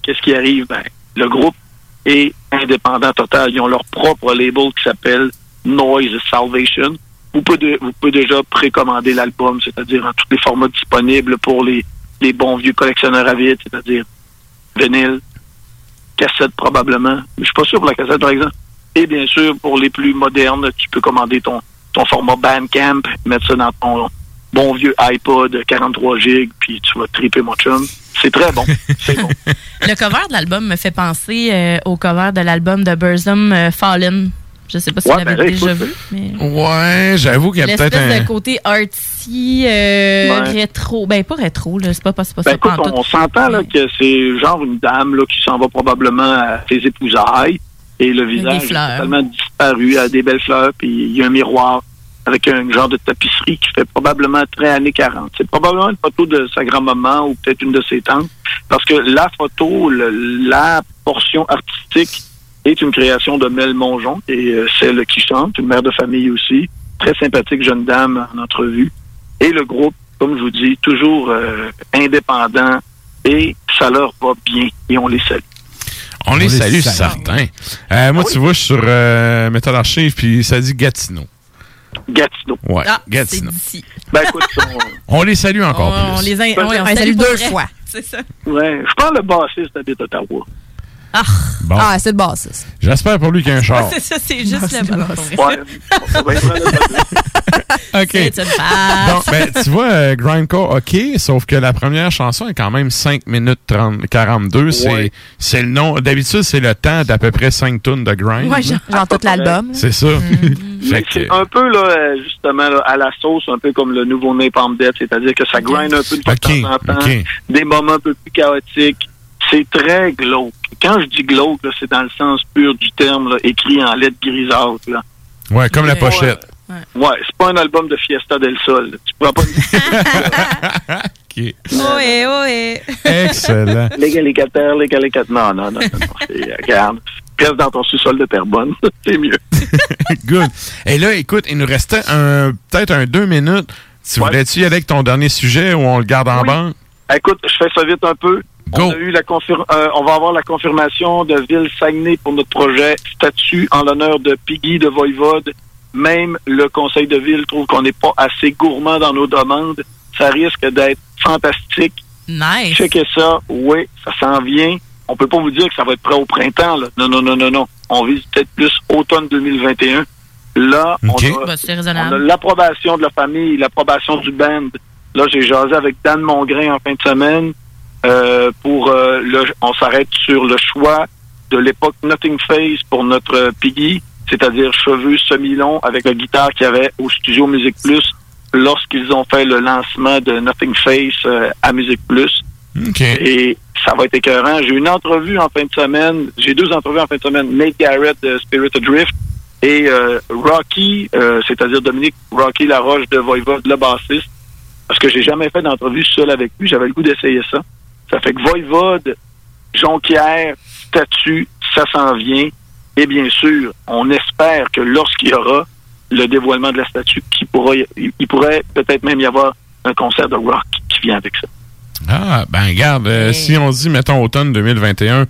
qu'est-ce qui arrive? Ben, le groupe est indépendant total. Ils ont leur propre label qui s'appelle Noise Salvation. Vous pouvez, vous pouvez déjà précommander l'album, c'est-à-dire en tous les formats disponibles pour les, les bons vieux collectionneurs à vide, c'est-à-dire vinyle, cassette probablement. Je suis pas sûr pour la cassette, par exemple. Et bien sûr, pour les plus modernes, tu peux commander ton, ton format Bandcamp, mettre ça dans ton bon vieux iPod 43 gigs, puis tu vas triper mon chum. C'est très bon. C'est bon. (laughs) Le cover de l'album me fait penser euh, au cover de l'album de Burzum euh, Fallen. Je sais pas si Ouais, vous l'avez ben déjà vu. Mais... Ouais, j'avoue qu'il y a peut-être L'espèce un... de côté artsy, euh, Ouais. rétro. Ben, pas rétro, là. C'est pas, pas, c'est pas Ben ça. écoute, on, s'entend là, que c'est genre une dame là, qui s'en va probablement à ses épousailles et le visage est totalement disparu, à des belles fleurs, puis il y a un miroir avec un genre de tapisserie qui fait probablement très années 40. C'est probablement une photo de sa grand-maman ou peut-être une de ses tantes, parce que la photo, le- la portion artistique est une création de Mel Mongeon, et euh, celle qui chante, une mère de famille aussi, très sympathique jeune dame en entrevue. Et le groupe, comme je vous dis, toujours euh, indépendant, et ça leur va bien, et on les salue. On les les salue, salue. certains. Euh, moi, tu vois, je suis sur euh, Metal Archive, puis ça dit Gatineau. Gatineau. Ouais, Ah, Gatineau. Ben écoute, (laughs) On les salue encore On, on plus. les in- Ben, on on salue deux vrai. fois. C'est ça. Ouais, je pense que le bassiste habite Ottawa. Bon. Ah, c'est le bassiste. J'espère pour lui qu'il y a un char. C'est ça, c'est juste le bon. Ouais. (laughs) OK. C'est une. Donc, ben, tu vois, euh, Grindcore, OK, sauf que la première chanson est quand même 5 minutes 30, 42. C'est, Ouais. c'est le nom. D'habitude, c'est le temps d'à peu près 5 tonnes de grind. Ouais, genre, genre tout l'album. C'est ça. (laughs) Que- c'est un peu, là, justement, là, à la sauce, un peu comme le nouveau Napalm Death, c'est-à-dire que ça grind un peu de temps en temps, ok. des moments un peu plus chaotiques. C'est très glauque. Quand je dis glauque, là, c'est dans le sens pur du terme, là, écrit en lettres grisâtres. Là. ouais, comme la pochette. Ouais, c'est pas un album de Fiesta del Sol. là. Tu pourras pas... (laughs) OK. Ohé, ohé. Excellent. (laughs) Légalitaire, légalitaire. Non, non, non, non. non. C'est, euh, Regarde, reste dans ton sous-sol de Terrebonne. (laughs) c'est mieux. Good. Et là, écoute, il nous restait un, peut-être un deux minutes. Tu voulais-tu y aller avec ton dernier sujet ou on le garde en Oui. banque? Écoute, je fais ça vite un peu. On, a eu la confir- euh, on va avoir la confirmation de Ville Saguenay pour notre projet statut en l'honneur de Piggy de Voivode. Même le conseil de ville trouve qu'on n'est pas assez gourmand dans nos demandes. Ça risque d'être fantastique. Nice. Checkez ça. Oui, ça s'en vient. On peut pas vous dire que ça va être prêt au printemps. Là. Non, non, non, non, non. On vise peut-être plus automne 2021. Là, OK. on a, Bah, on a l'approbation de la famille, l'approbation du band. Là, j'ai jasé avec Dan Mongrain en fin de semaine. Euh, pour euh, le, on s'arrête sur le choix de l'époque Nothing Face pour notre euh, Piggy, c'est-à-dire cheveux semi-longs avec la guitare qu'il y avait au studio Musique Plus lorsqu'ils ont fait le lancement de Nothing Face euh, à Musique Plus. OK. Et ça va être écœurant. J'ai une entrevue en fin de semaine. J'ai deux entrevues en fin de semaine. Nate Garrett de Spirit Adrift et Rocky, euh, c'est-à-dire Dominique Rocky Laroche de Voivode, le bassiste. Parce que j'ai jamais fait d'entrevue seul avec lui. J'avais le goût d'essayer ça. Ça fait que Voivode, Jonquière, Statue, ça s'en vient. Et bien sûr, on espère que lorsqu'il y aura le dévoilement de la statue, qu'il pourra, y- il pourrait peut-être même y avoir un concert de rock qui vient avec ça. Ah, ben regarde, euh, si on dit, mettons, automne 2021,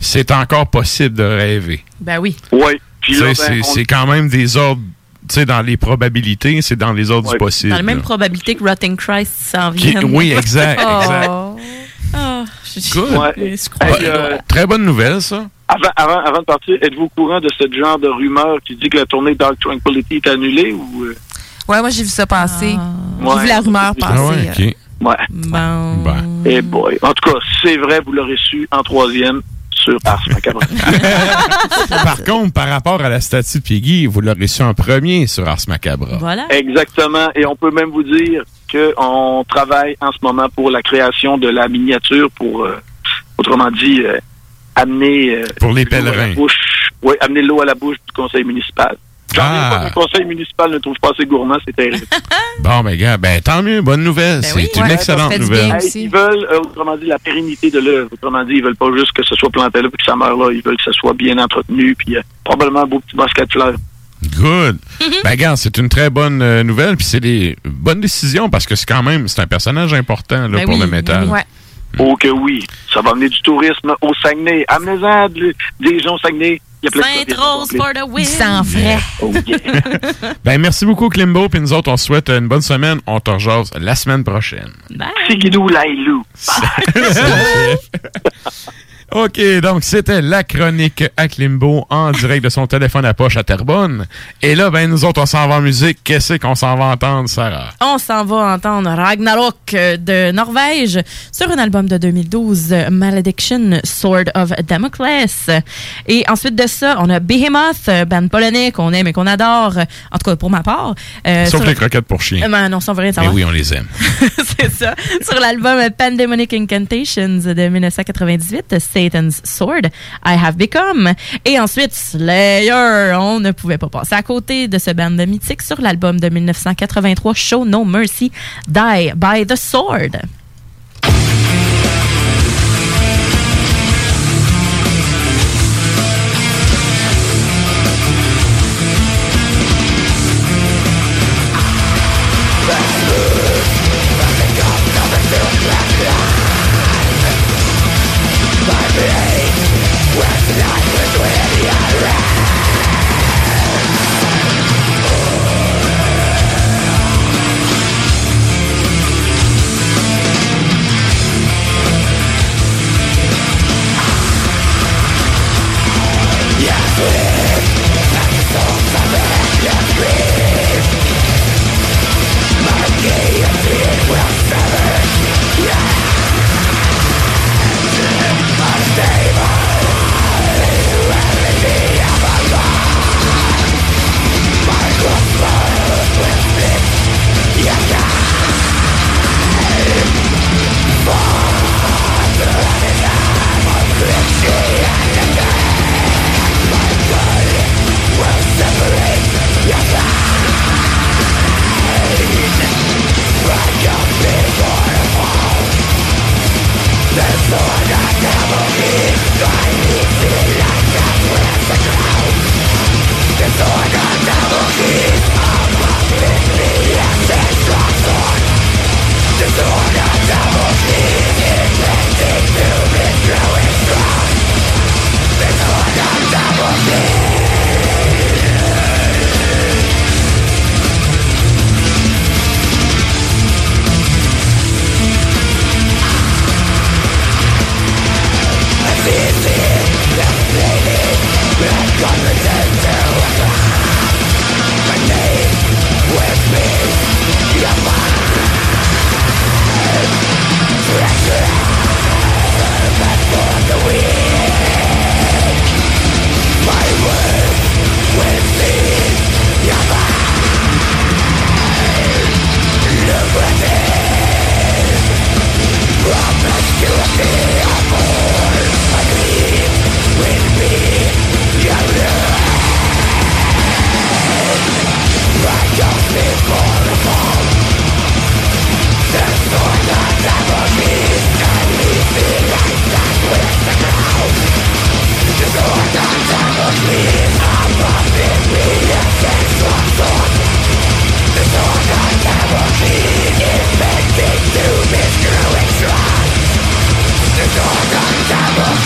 c'est encore possible de rêver. Ben oui. Oui. Ben, c'est on- c'est quand même des ordres, tu sais, dans les probabilités, c'est dans les ordres du possible. Dans la même là. probabilité que Rotting Christ s'en Qui- vient. oui, exact, (laughs) exact. Oh. Hey, euh, Très bonne nouvelle, ça. Avant, avant, avant de partir, êtes-vous au courant de ce genre de rumeur qui dit que la tournée Dark Tranquility est annulée ou euh, Ouais, moi, j'ai vu ça passer. J'ai Ouais. vu la rumeur passer. Ah ouais, euh. OK. Ouais. Bon. Eh boy. En tout cas, si c'est vrai, vous l'aurez su en troisième sur Ars Macabre. (laughs) Par contre, par rapport à la statue de Piggy, vous l'aurez su en premier sur Ars Macabra. Voilà. Exactement. Et on peut même vous dire qu'on travaille en ce moment pour la création de la miniature pour, euh, autrement dit, euh, amener... euh, Pour les l'eau à la pèlerins. bouche. Oui, amener l'eau à la bouche du conseil municipal. Ah. pas le conseil municipal ne trouve pas assez gourmand, c'est terrible. (laughs) Bon, ben, gars, ben, tant mieux, bonne nouvelle. c'est une Ouais, excellente nouvelle. Ils veulent, euh, autrement dit, la pérennité de l'œuvre. Autrement dit, ils veulent pas juste que ce soit planté là puis que ça meure là. Ils veulent que ça soit bien entretenu puis euh, probablement un beau petit basket de fleurs. Good. ben, regarde, c'est une très bonne euh, nouvelle, puis c'est des bonnes décisions parce que c'est quand même, c'est un personnage important là, Ben pour oui, le métal. ben oui. Oh que oui, ça va amener du tourisme au Saguenay. Amenez-en de- des gens au Saguenay. Il y a plein de Sainte-Rose for the win. Sans frais. Oh, (laughs) (laughs) Ben, merci beaucoup, Klimbo, puis nous autres, on souhaite une bonne semaine. On te rejase la semaine prochaine. Sigidou Lailou. (laughs) OK, donc c'était la chronique à Klimbo en direct de son téléphone à poche à Terrebonne. Et là, ben, nous autres, on s'en va en musique. Qu'est-ce qu'on s'en va entendre, Sarah? On s'en va entendre Ragnarok de Norvège sur un album de 2012, euh, Malediction, Sword of Damocles. Et ensuite de ça, on a Behemoth, band polonais qu'on aime et qu'on adore, en tout cas pour ma part. Euh, Sauf sur- les croquettes pour chiens. Euh, ben non, ça on veut rien Mais oui, on les aime. (laughs) C'est ça. Sur l'album Pandemonic Incantations de 1998, I Have Become. Et ensuite, Slayer. On ne pouvait pas passer à côté de ce band mythique sur l'album de 1983, Show No Mercy, Die by the Sword.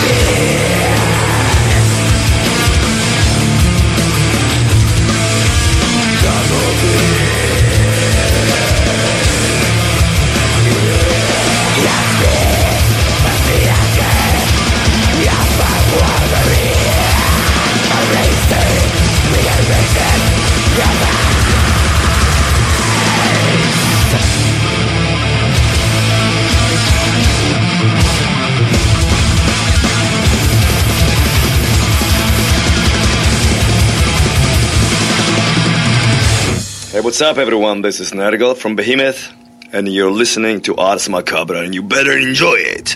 Hey, what's up, everyone? This is Nergal from Behemoth, and you're listening to Ars Macabre, and you better enjoy it.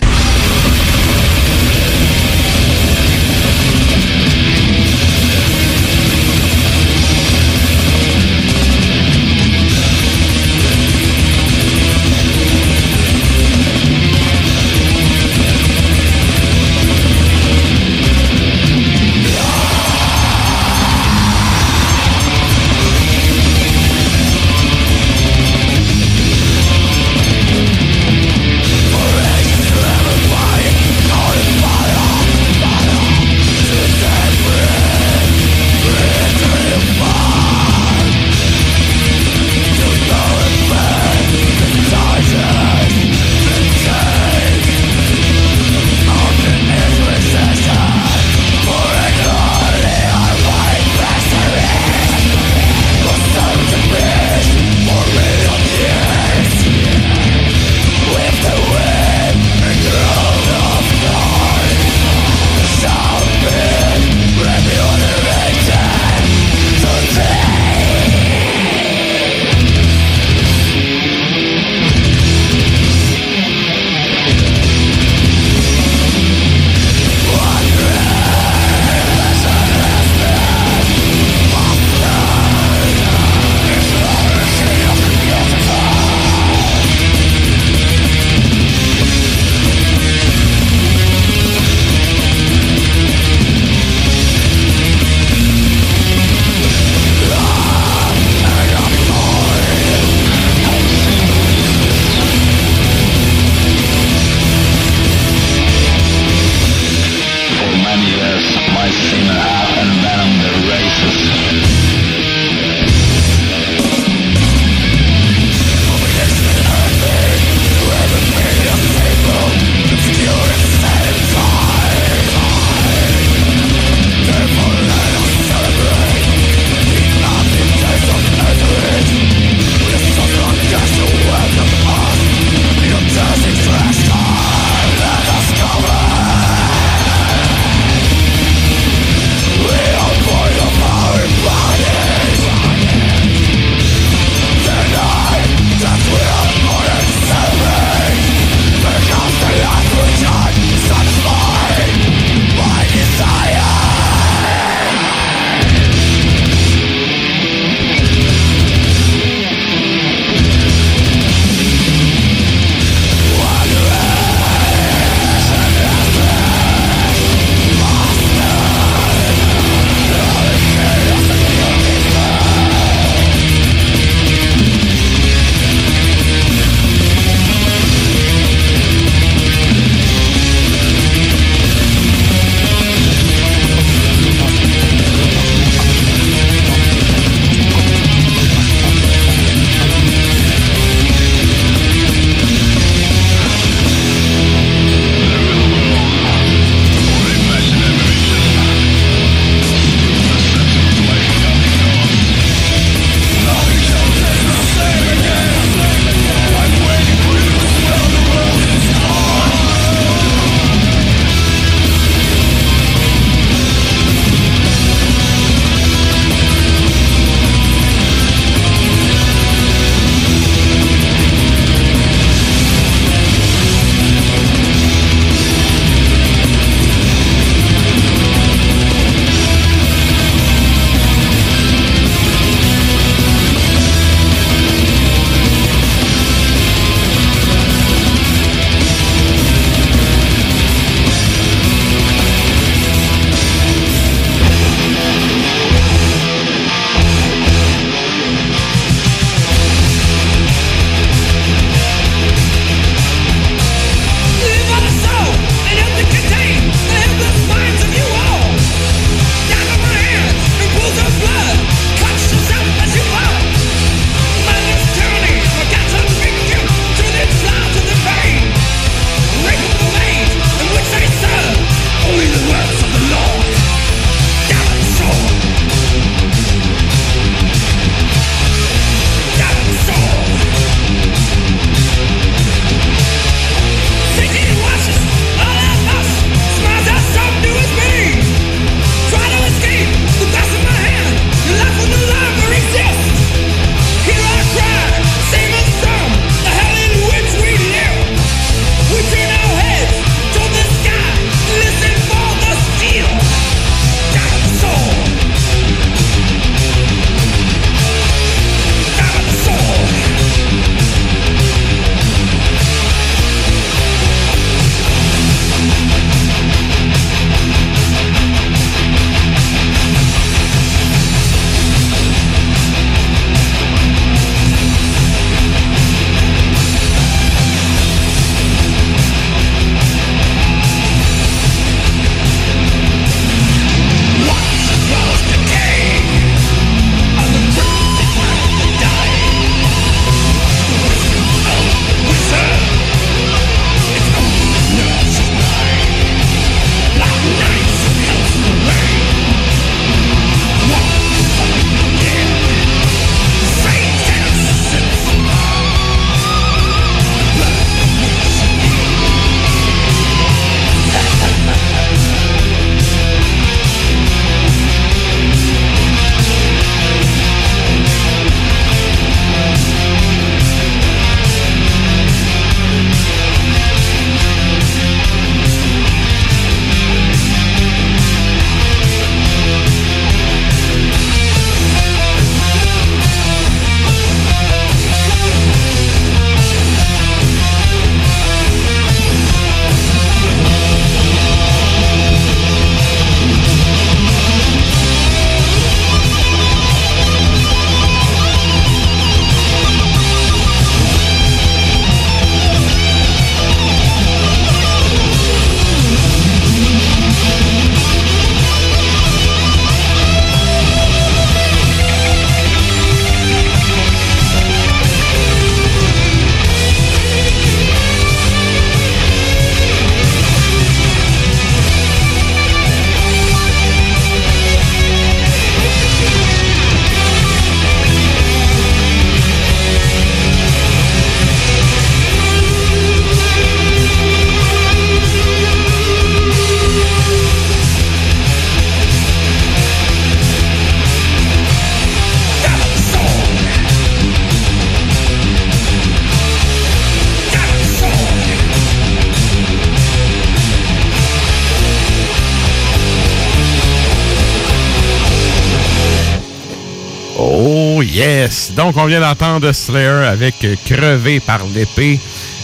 Donc, on vient d'entendre Slayer avec Crevé par l'épée.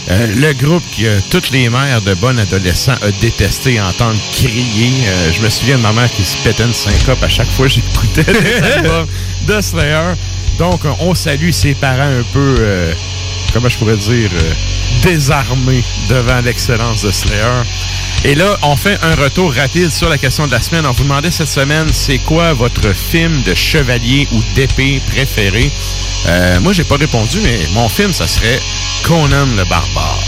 Euh, le groupe que toutes les mères de bons adolescents a détesté entendre crier. Euh, je me souviens de ma mère qui se pétait une syncope à chaque fois que j'écoutais les (laughs) albums de Slayer. Donc, euh, on salue ses parents un peu, comment je pourrais dire, désarmés devant l'excellence de Slayer. Et là, on fait un retour rapide sur la question de la semaine. On vous demandait cette semaine, c'est quoi votre film de chevalier ou d'épée préféré? Euh, moi, j'ai pas répondu, mais mon film, ça serait Conan le barbare.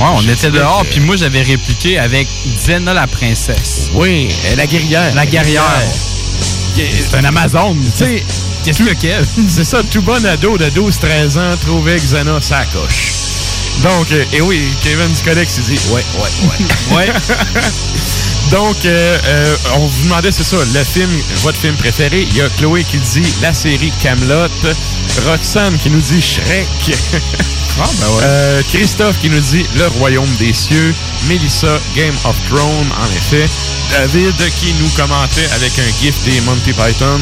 Ouais, on était dehors, puis moi j'avais répliqué avec Zena la princesse. Oui, la guerrière. La guerrière. C'est un Amazon. Tu sais, qu'est-ce que Kev? (laughs) C'est ça, tout bon ado de 12-13 ans trouvait que Xana sa coche. Donc, euh, et oui, Kevin Ducodex, il dit Ouais, ouais, ouais. (laughs) ouais. (laughs) Donc, euh, euh, on vous demandait, c'est ça, le film, votre film préféré. Il y a Chloé qui dit la série Camelot, Roxane qui nous dit Shrek. (laughs) Ah, ben ouais. Euh, Christophe qui nous dit Le Royaume des cieux. Mélissa, Game of Thrones, en effet. David qui nous commentait avec un gif des Monty Python.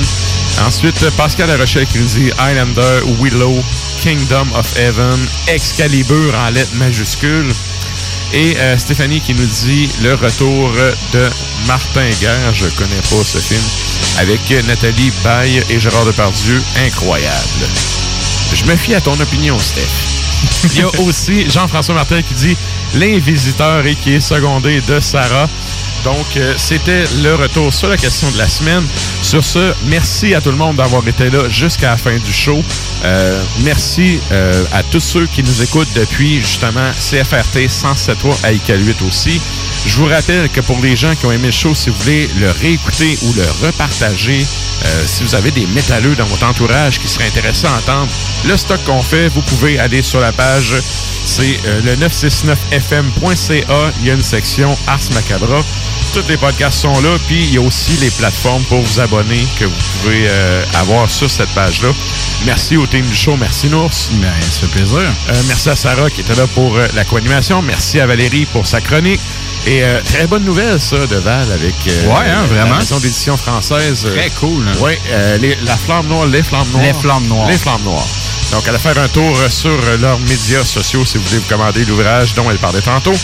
Ensuite, Pascal Rochelle qui nous dit Highlander, Willow, Kingdom of Heaven, Excalibur en lettres majuscules. Et euh, Stéphanie qui nous dit Le retour de Martin Guerre. Je connais pas ce film. Avec Nathalie Baye et Gérard Depardieu. Incroyable. Je me fie à ton opinion, Steph. (laughs) Il y a aussi Jean-François Martin qui dit L'invisiteur et qui est secondé de Sarah. Donc, euh, c'était le retour sur la question de la semaine. Sur ce, merci à tout le monde d'avoir été là jusqu'à la fin du show. Euh, merci euh, à tous ceux qui nous écoutent depuis justement CFRT 107.3 à ICAL 8 aussi. Je vous rappelle que pour les gens qui ont aimé le show, si vous voulez le réécouter ou le repartager, euh, si vous avez des métalleux dans votre entourage qui seraient intéressés à entendre le stock qu'on fait, vous pouvez aller sur la page. C'est le 969fm.ca. Il y a une section Ars Macabra. Tous les podcasts sont là. Puis il y a aussi les plateformes pour vous abonner que vous pouvez euh, avoir sur cette page-là. Merci au team du show. Merci Nours. Ben, ça fait plaisir. Euh, merci à Sarah qui était là pour euh, la co-animation. Merci à Valérie pour sa chronique. Et euh, très bonne nouvelle, ça, de Val avec euh, Ouais, hein, la vraiment. maison d'édition française. Très cool, hein. Oui, la flamme noire, les flammes noires. Les Flammes Noires. Les flammes noires. Donc, allez faire un tour euh, sur euh, leurs médias sociaux si vous voulez vous commander l'ouvrage dont elle parlait tantôt.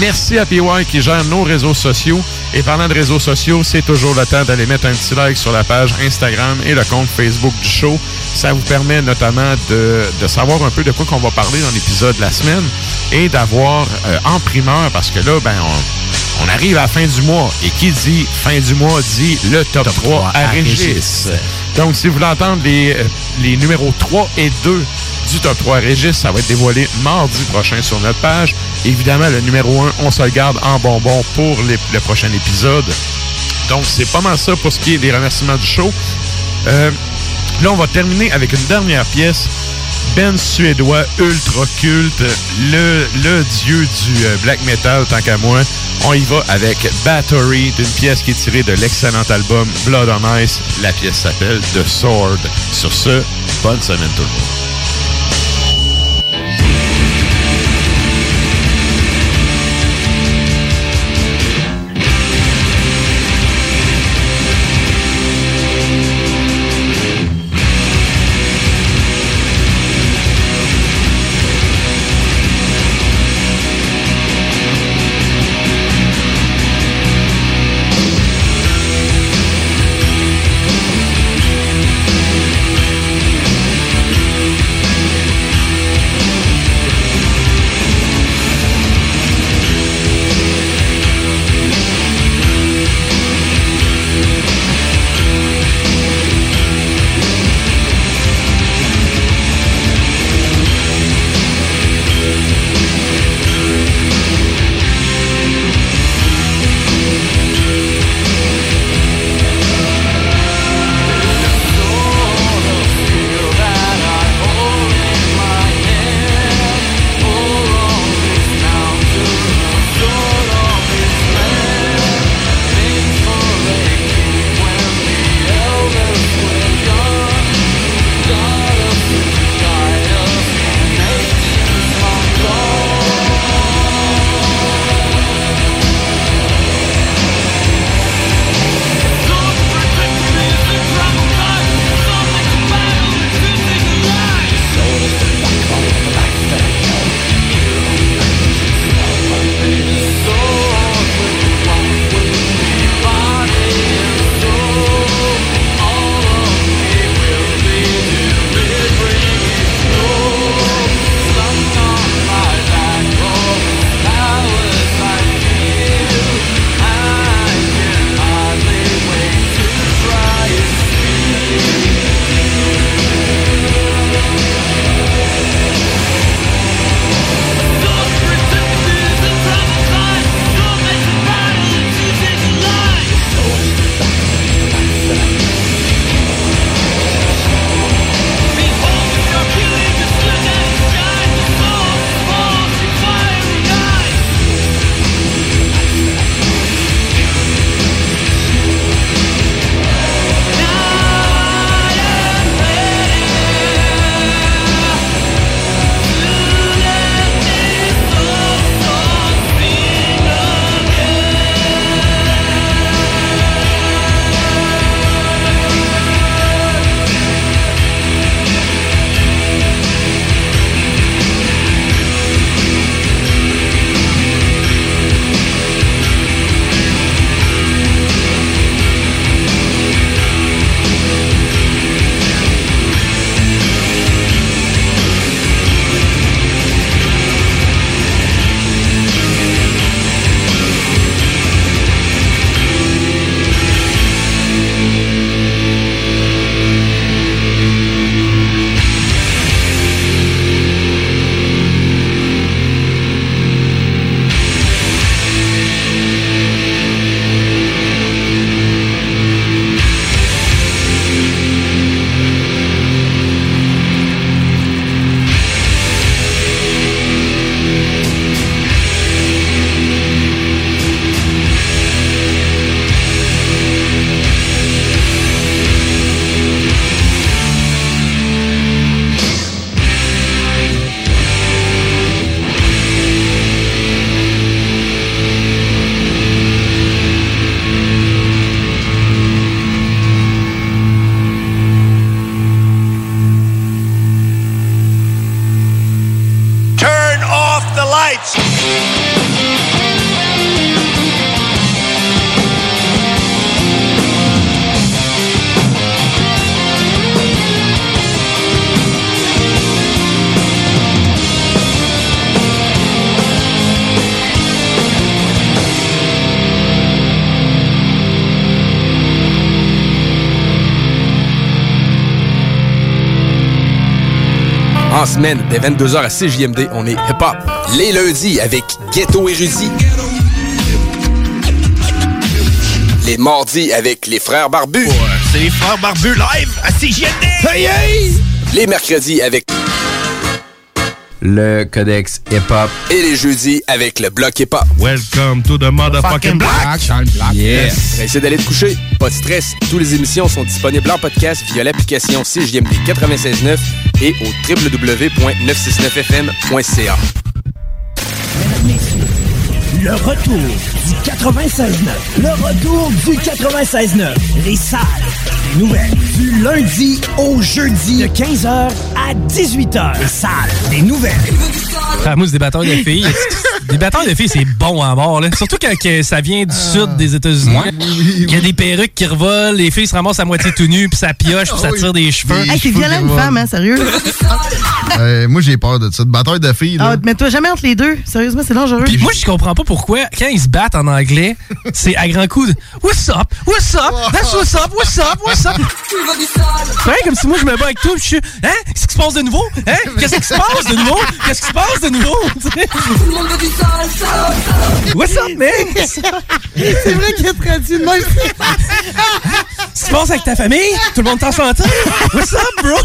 Merci à PY qui gère nos réseaux sociaux. Et parlant de réseaux sociaux, c'est toujours le temps d'aller mettre un petit like sur la page Instagram et le compte Facebook du show. Ça vous permet notamment de, de savoir un peu de quoi qu'on va parler dans l'épisode de la semaine et d'avoir euh, en primeur, parce que là, ben, on, on arrive à la fin du mois. Et qui dit fin du mois dit le top, 3, à, à Régis. Régis. Donc, si vous voulez entendre les, euh, numéros 3 et 2 du top 3 Régis, ça va être dévoilé mardi prochain sur notre page. Évidemment, le numéro 1, on se le garde en bonbon pour le prochain épisode. Donc, c'est pas mal ça pour ce qui est des remerciements du show. Euh, là, on va terminer avec une dernière pièce. Ben suédois ultra culte, le, dieu du euh, black metal tant qu'à moi. On y va avec Battery d'une pièce qui est tirée de l'excellent album Blood on Ice. La pièce s'appelle The Sword. Sur ce, bonne semaine tout le monde. Semaine, dès 22h à CJMD, on est hip-hop. Les lundis avec Ghetto Érudit. Les mardis avec les frères barbus. C'est les frères barbus live à CJMD! Hey, hey! Les mercredis avec Le Codex Hip-Hop. et les jeudis avec le bloc hip-hop. Welcome to the motherfucking block. Yes. Essayez d'aller te coucher. Pas de stress. Toutes les émissions sont disponibles en podcast via l'application CJMD 96.9 et au www.969fm.ca. Le retour du 96.9. Le retour du 96.9. Les salles des nouvelles. Du lundi au jeudi de 15h à 18h. Les salles des nouvelles. Des batteurs de filles. (laughs) des batteurs de filles, c'est bon à mort. Là. Surtout quand que ça vient du sud des États-Unis. Il y a des perruques qui revolent, les filles se ramassent à moitié tout nues, puis ça pioche, puis ça tire des cheveux. Hey, c'est violent une femme, hein, sérieux. (laughs) Euh, moi, j'ai peur de ça. De bataille de filles, là. Ah, mets-toi jamais entre les deux. Sérieusement, c'est dangereux. Puis moi, je comprends pas pourquoi, quand ils se battent en anglais, c'est à grands coups de What's up? What's up? That's what's up? What's up? What's up? Ouais, comme si moi je me bats avec toi, puis je suis Hein? Qu'est-ce qui se passe de nouveau? Hein? Qu'est-ce qui se passe de nouveau? Qu'est-ce qui se passe de nouveau? Tu? What's up, man? (laughs) c'est vrai qu'il a traduit de même. (laughs) Se passe avec ta famille? Tout le monde t'en s'entend? What's up, bro?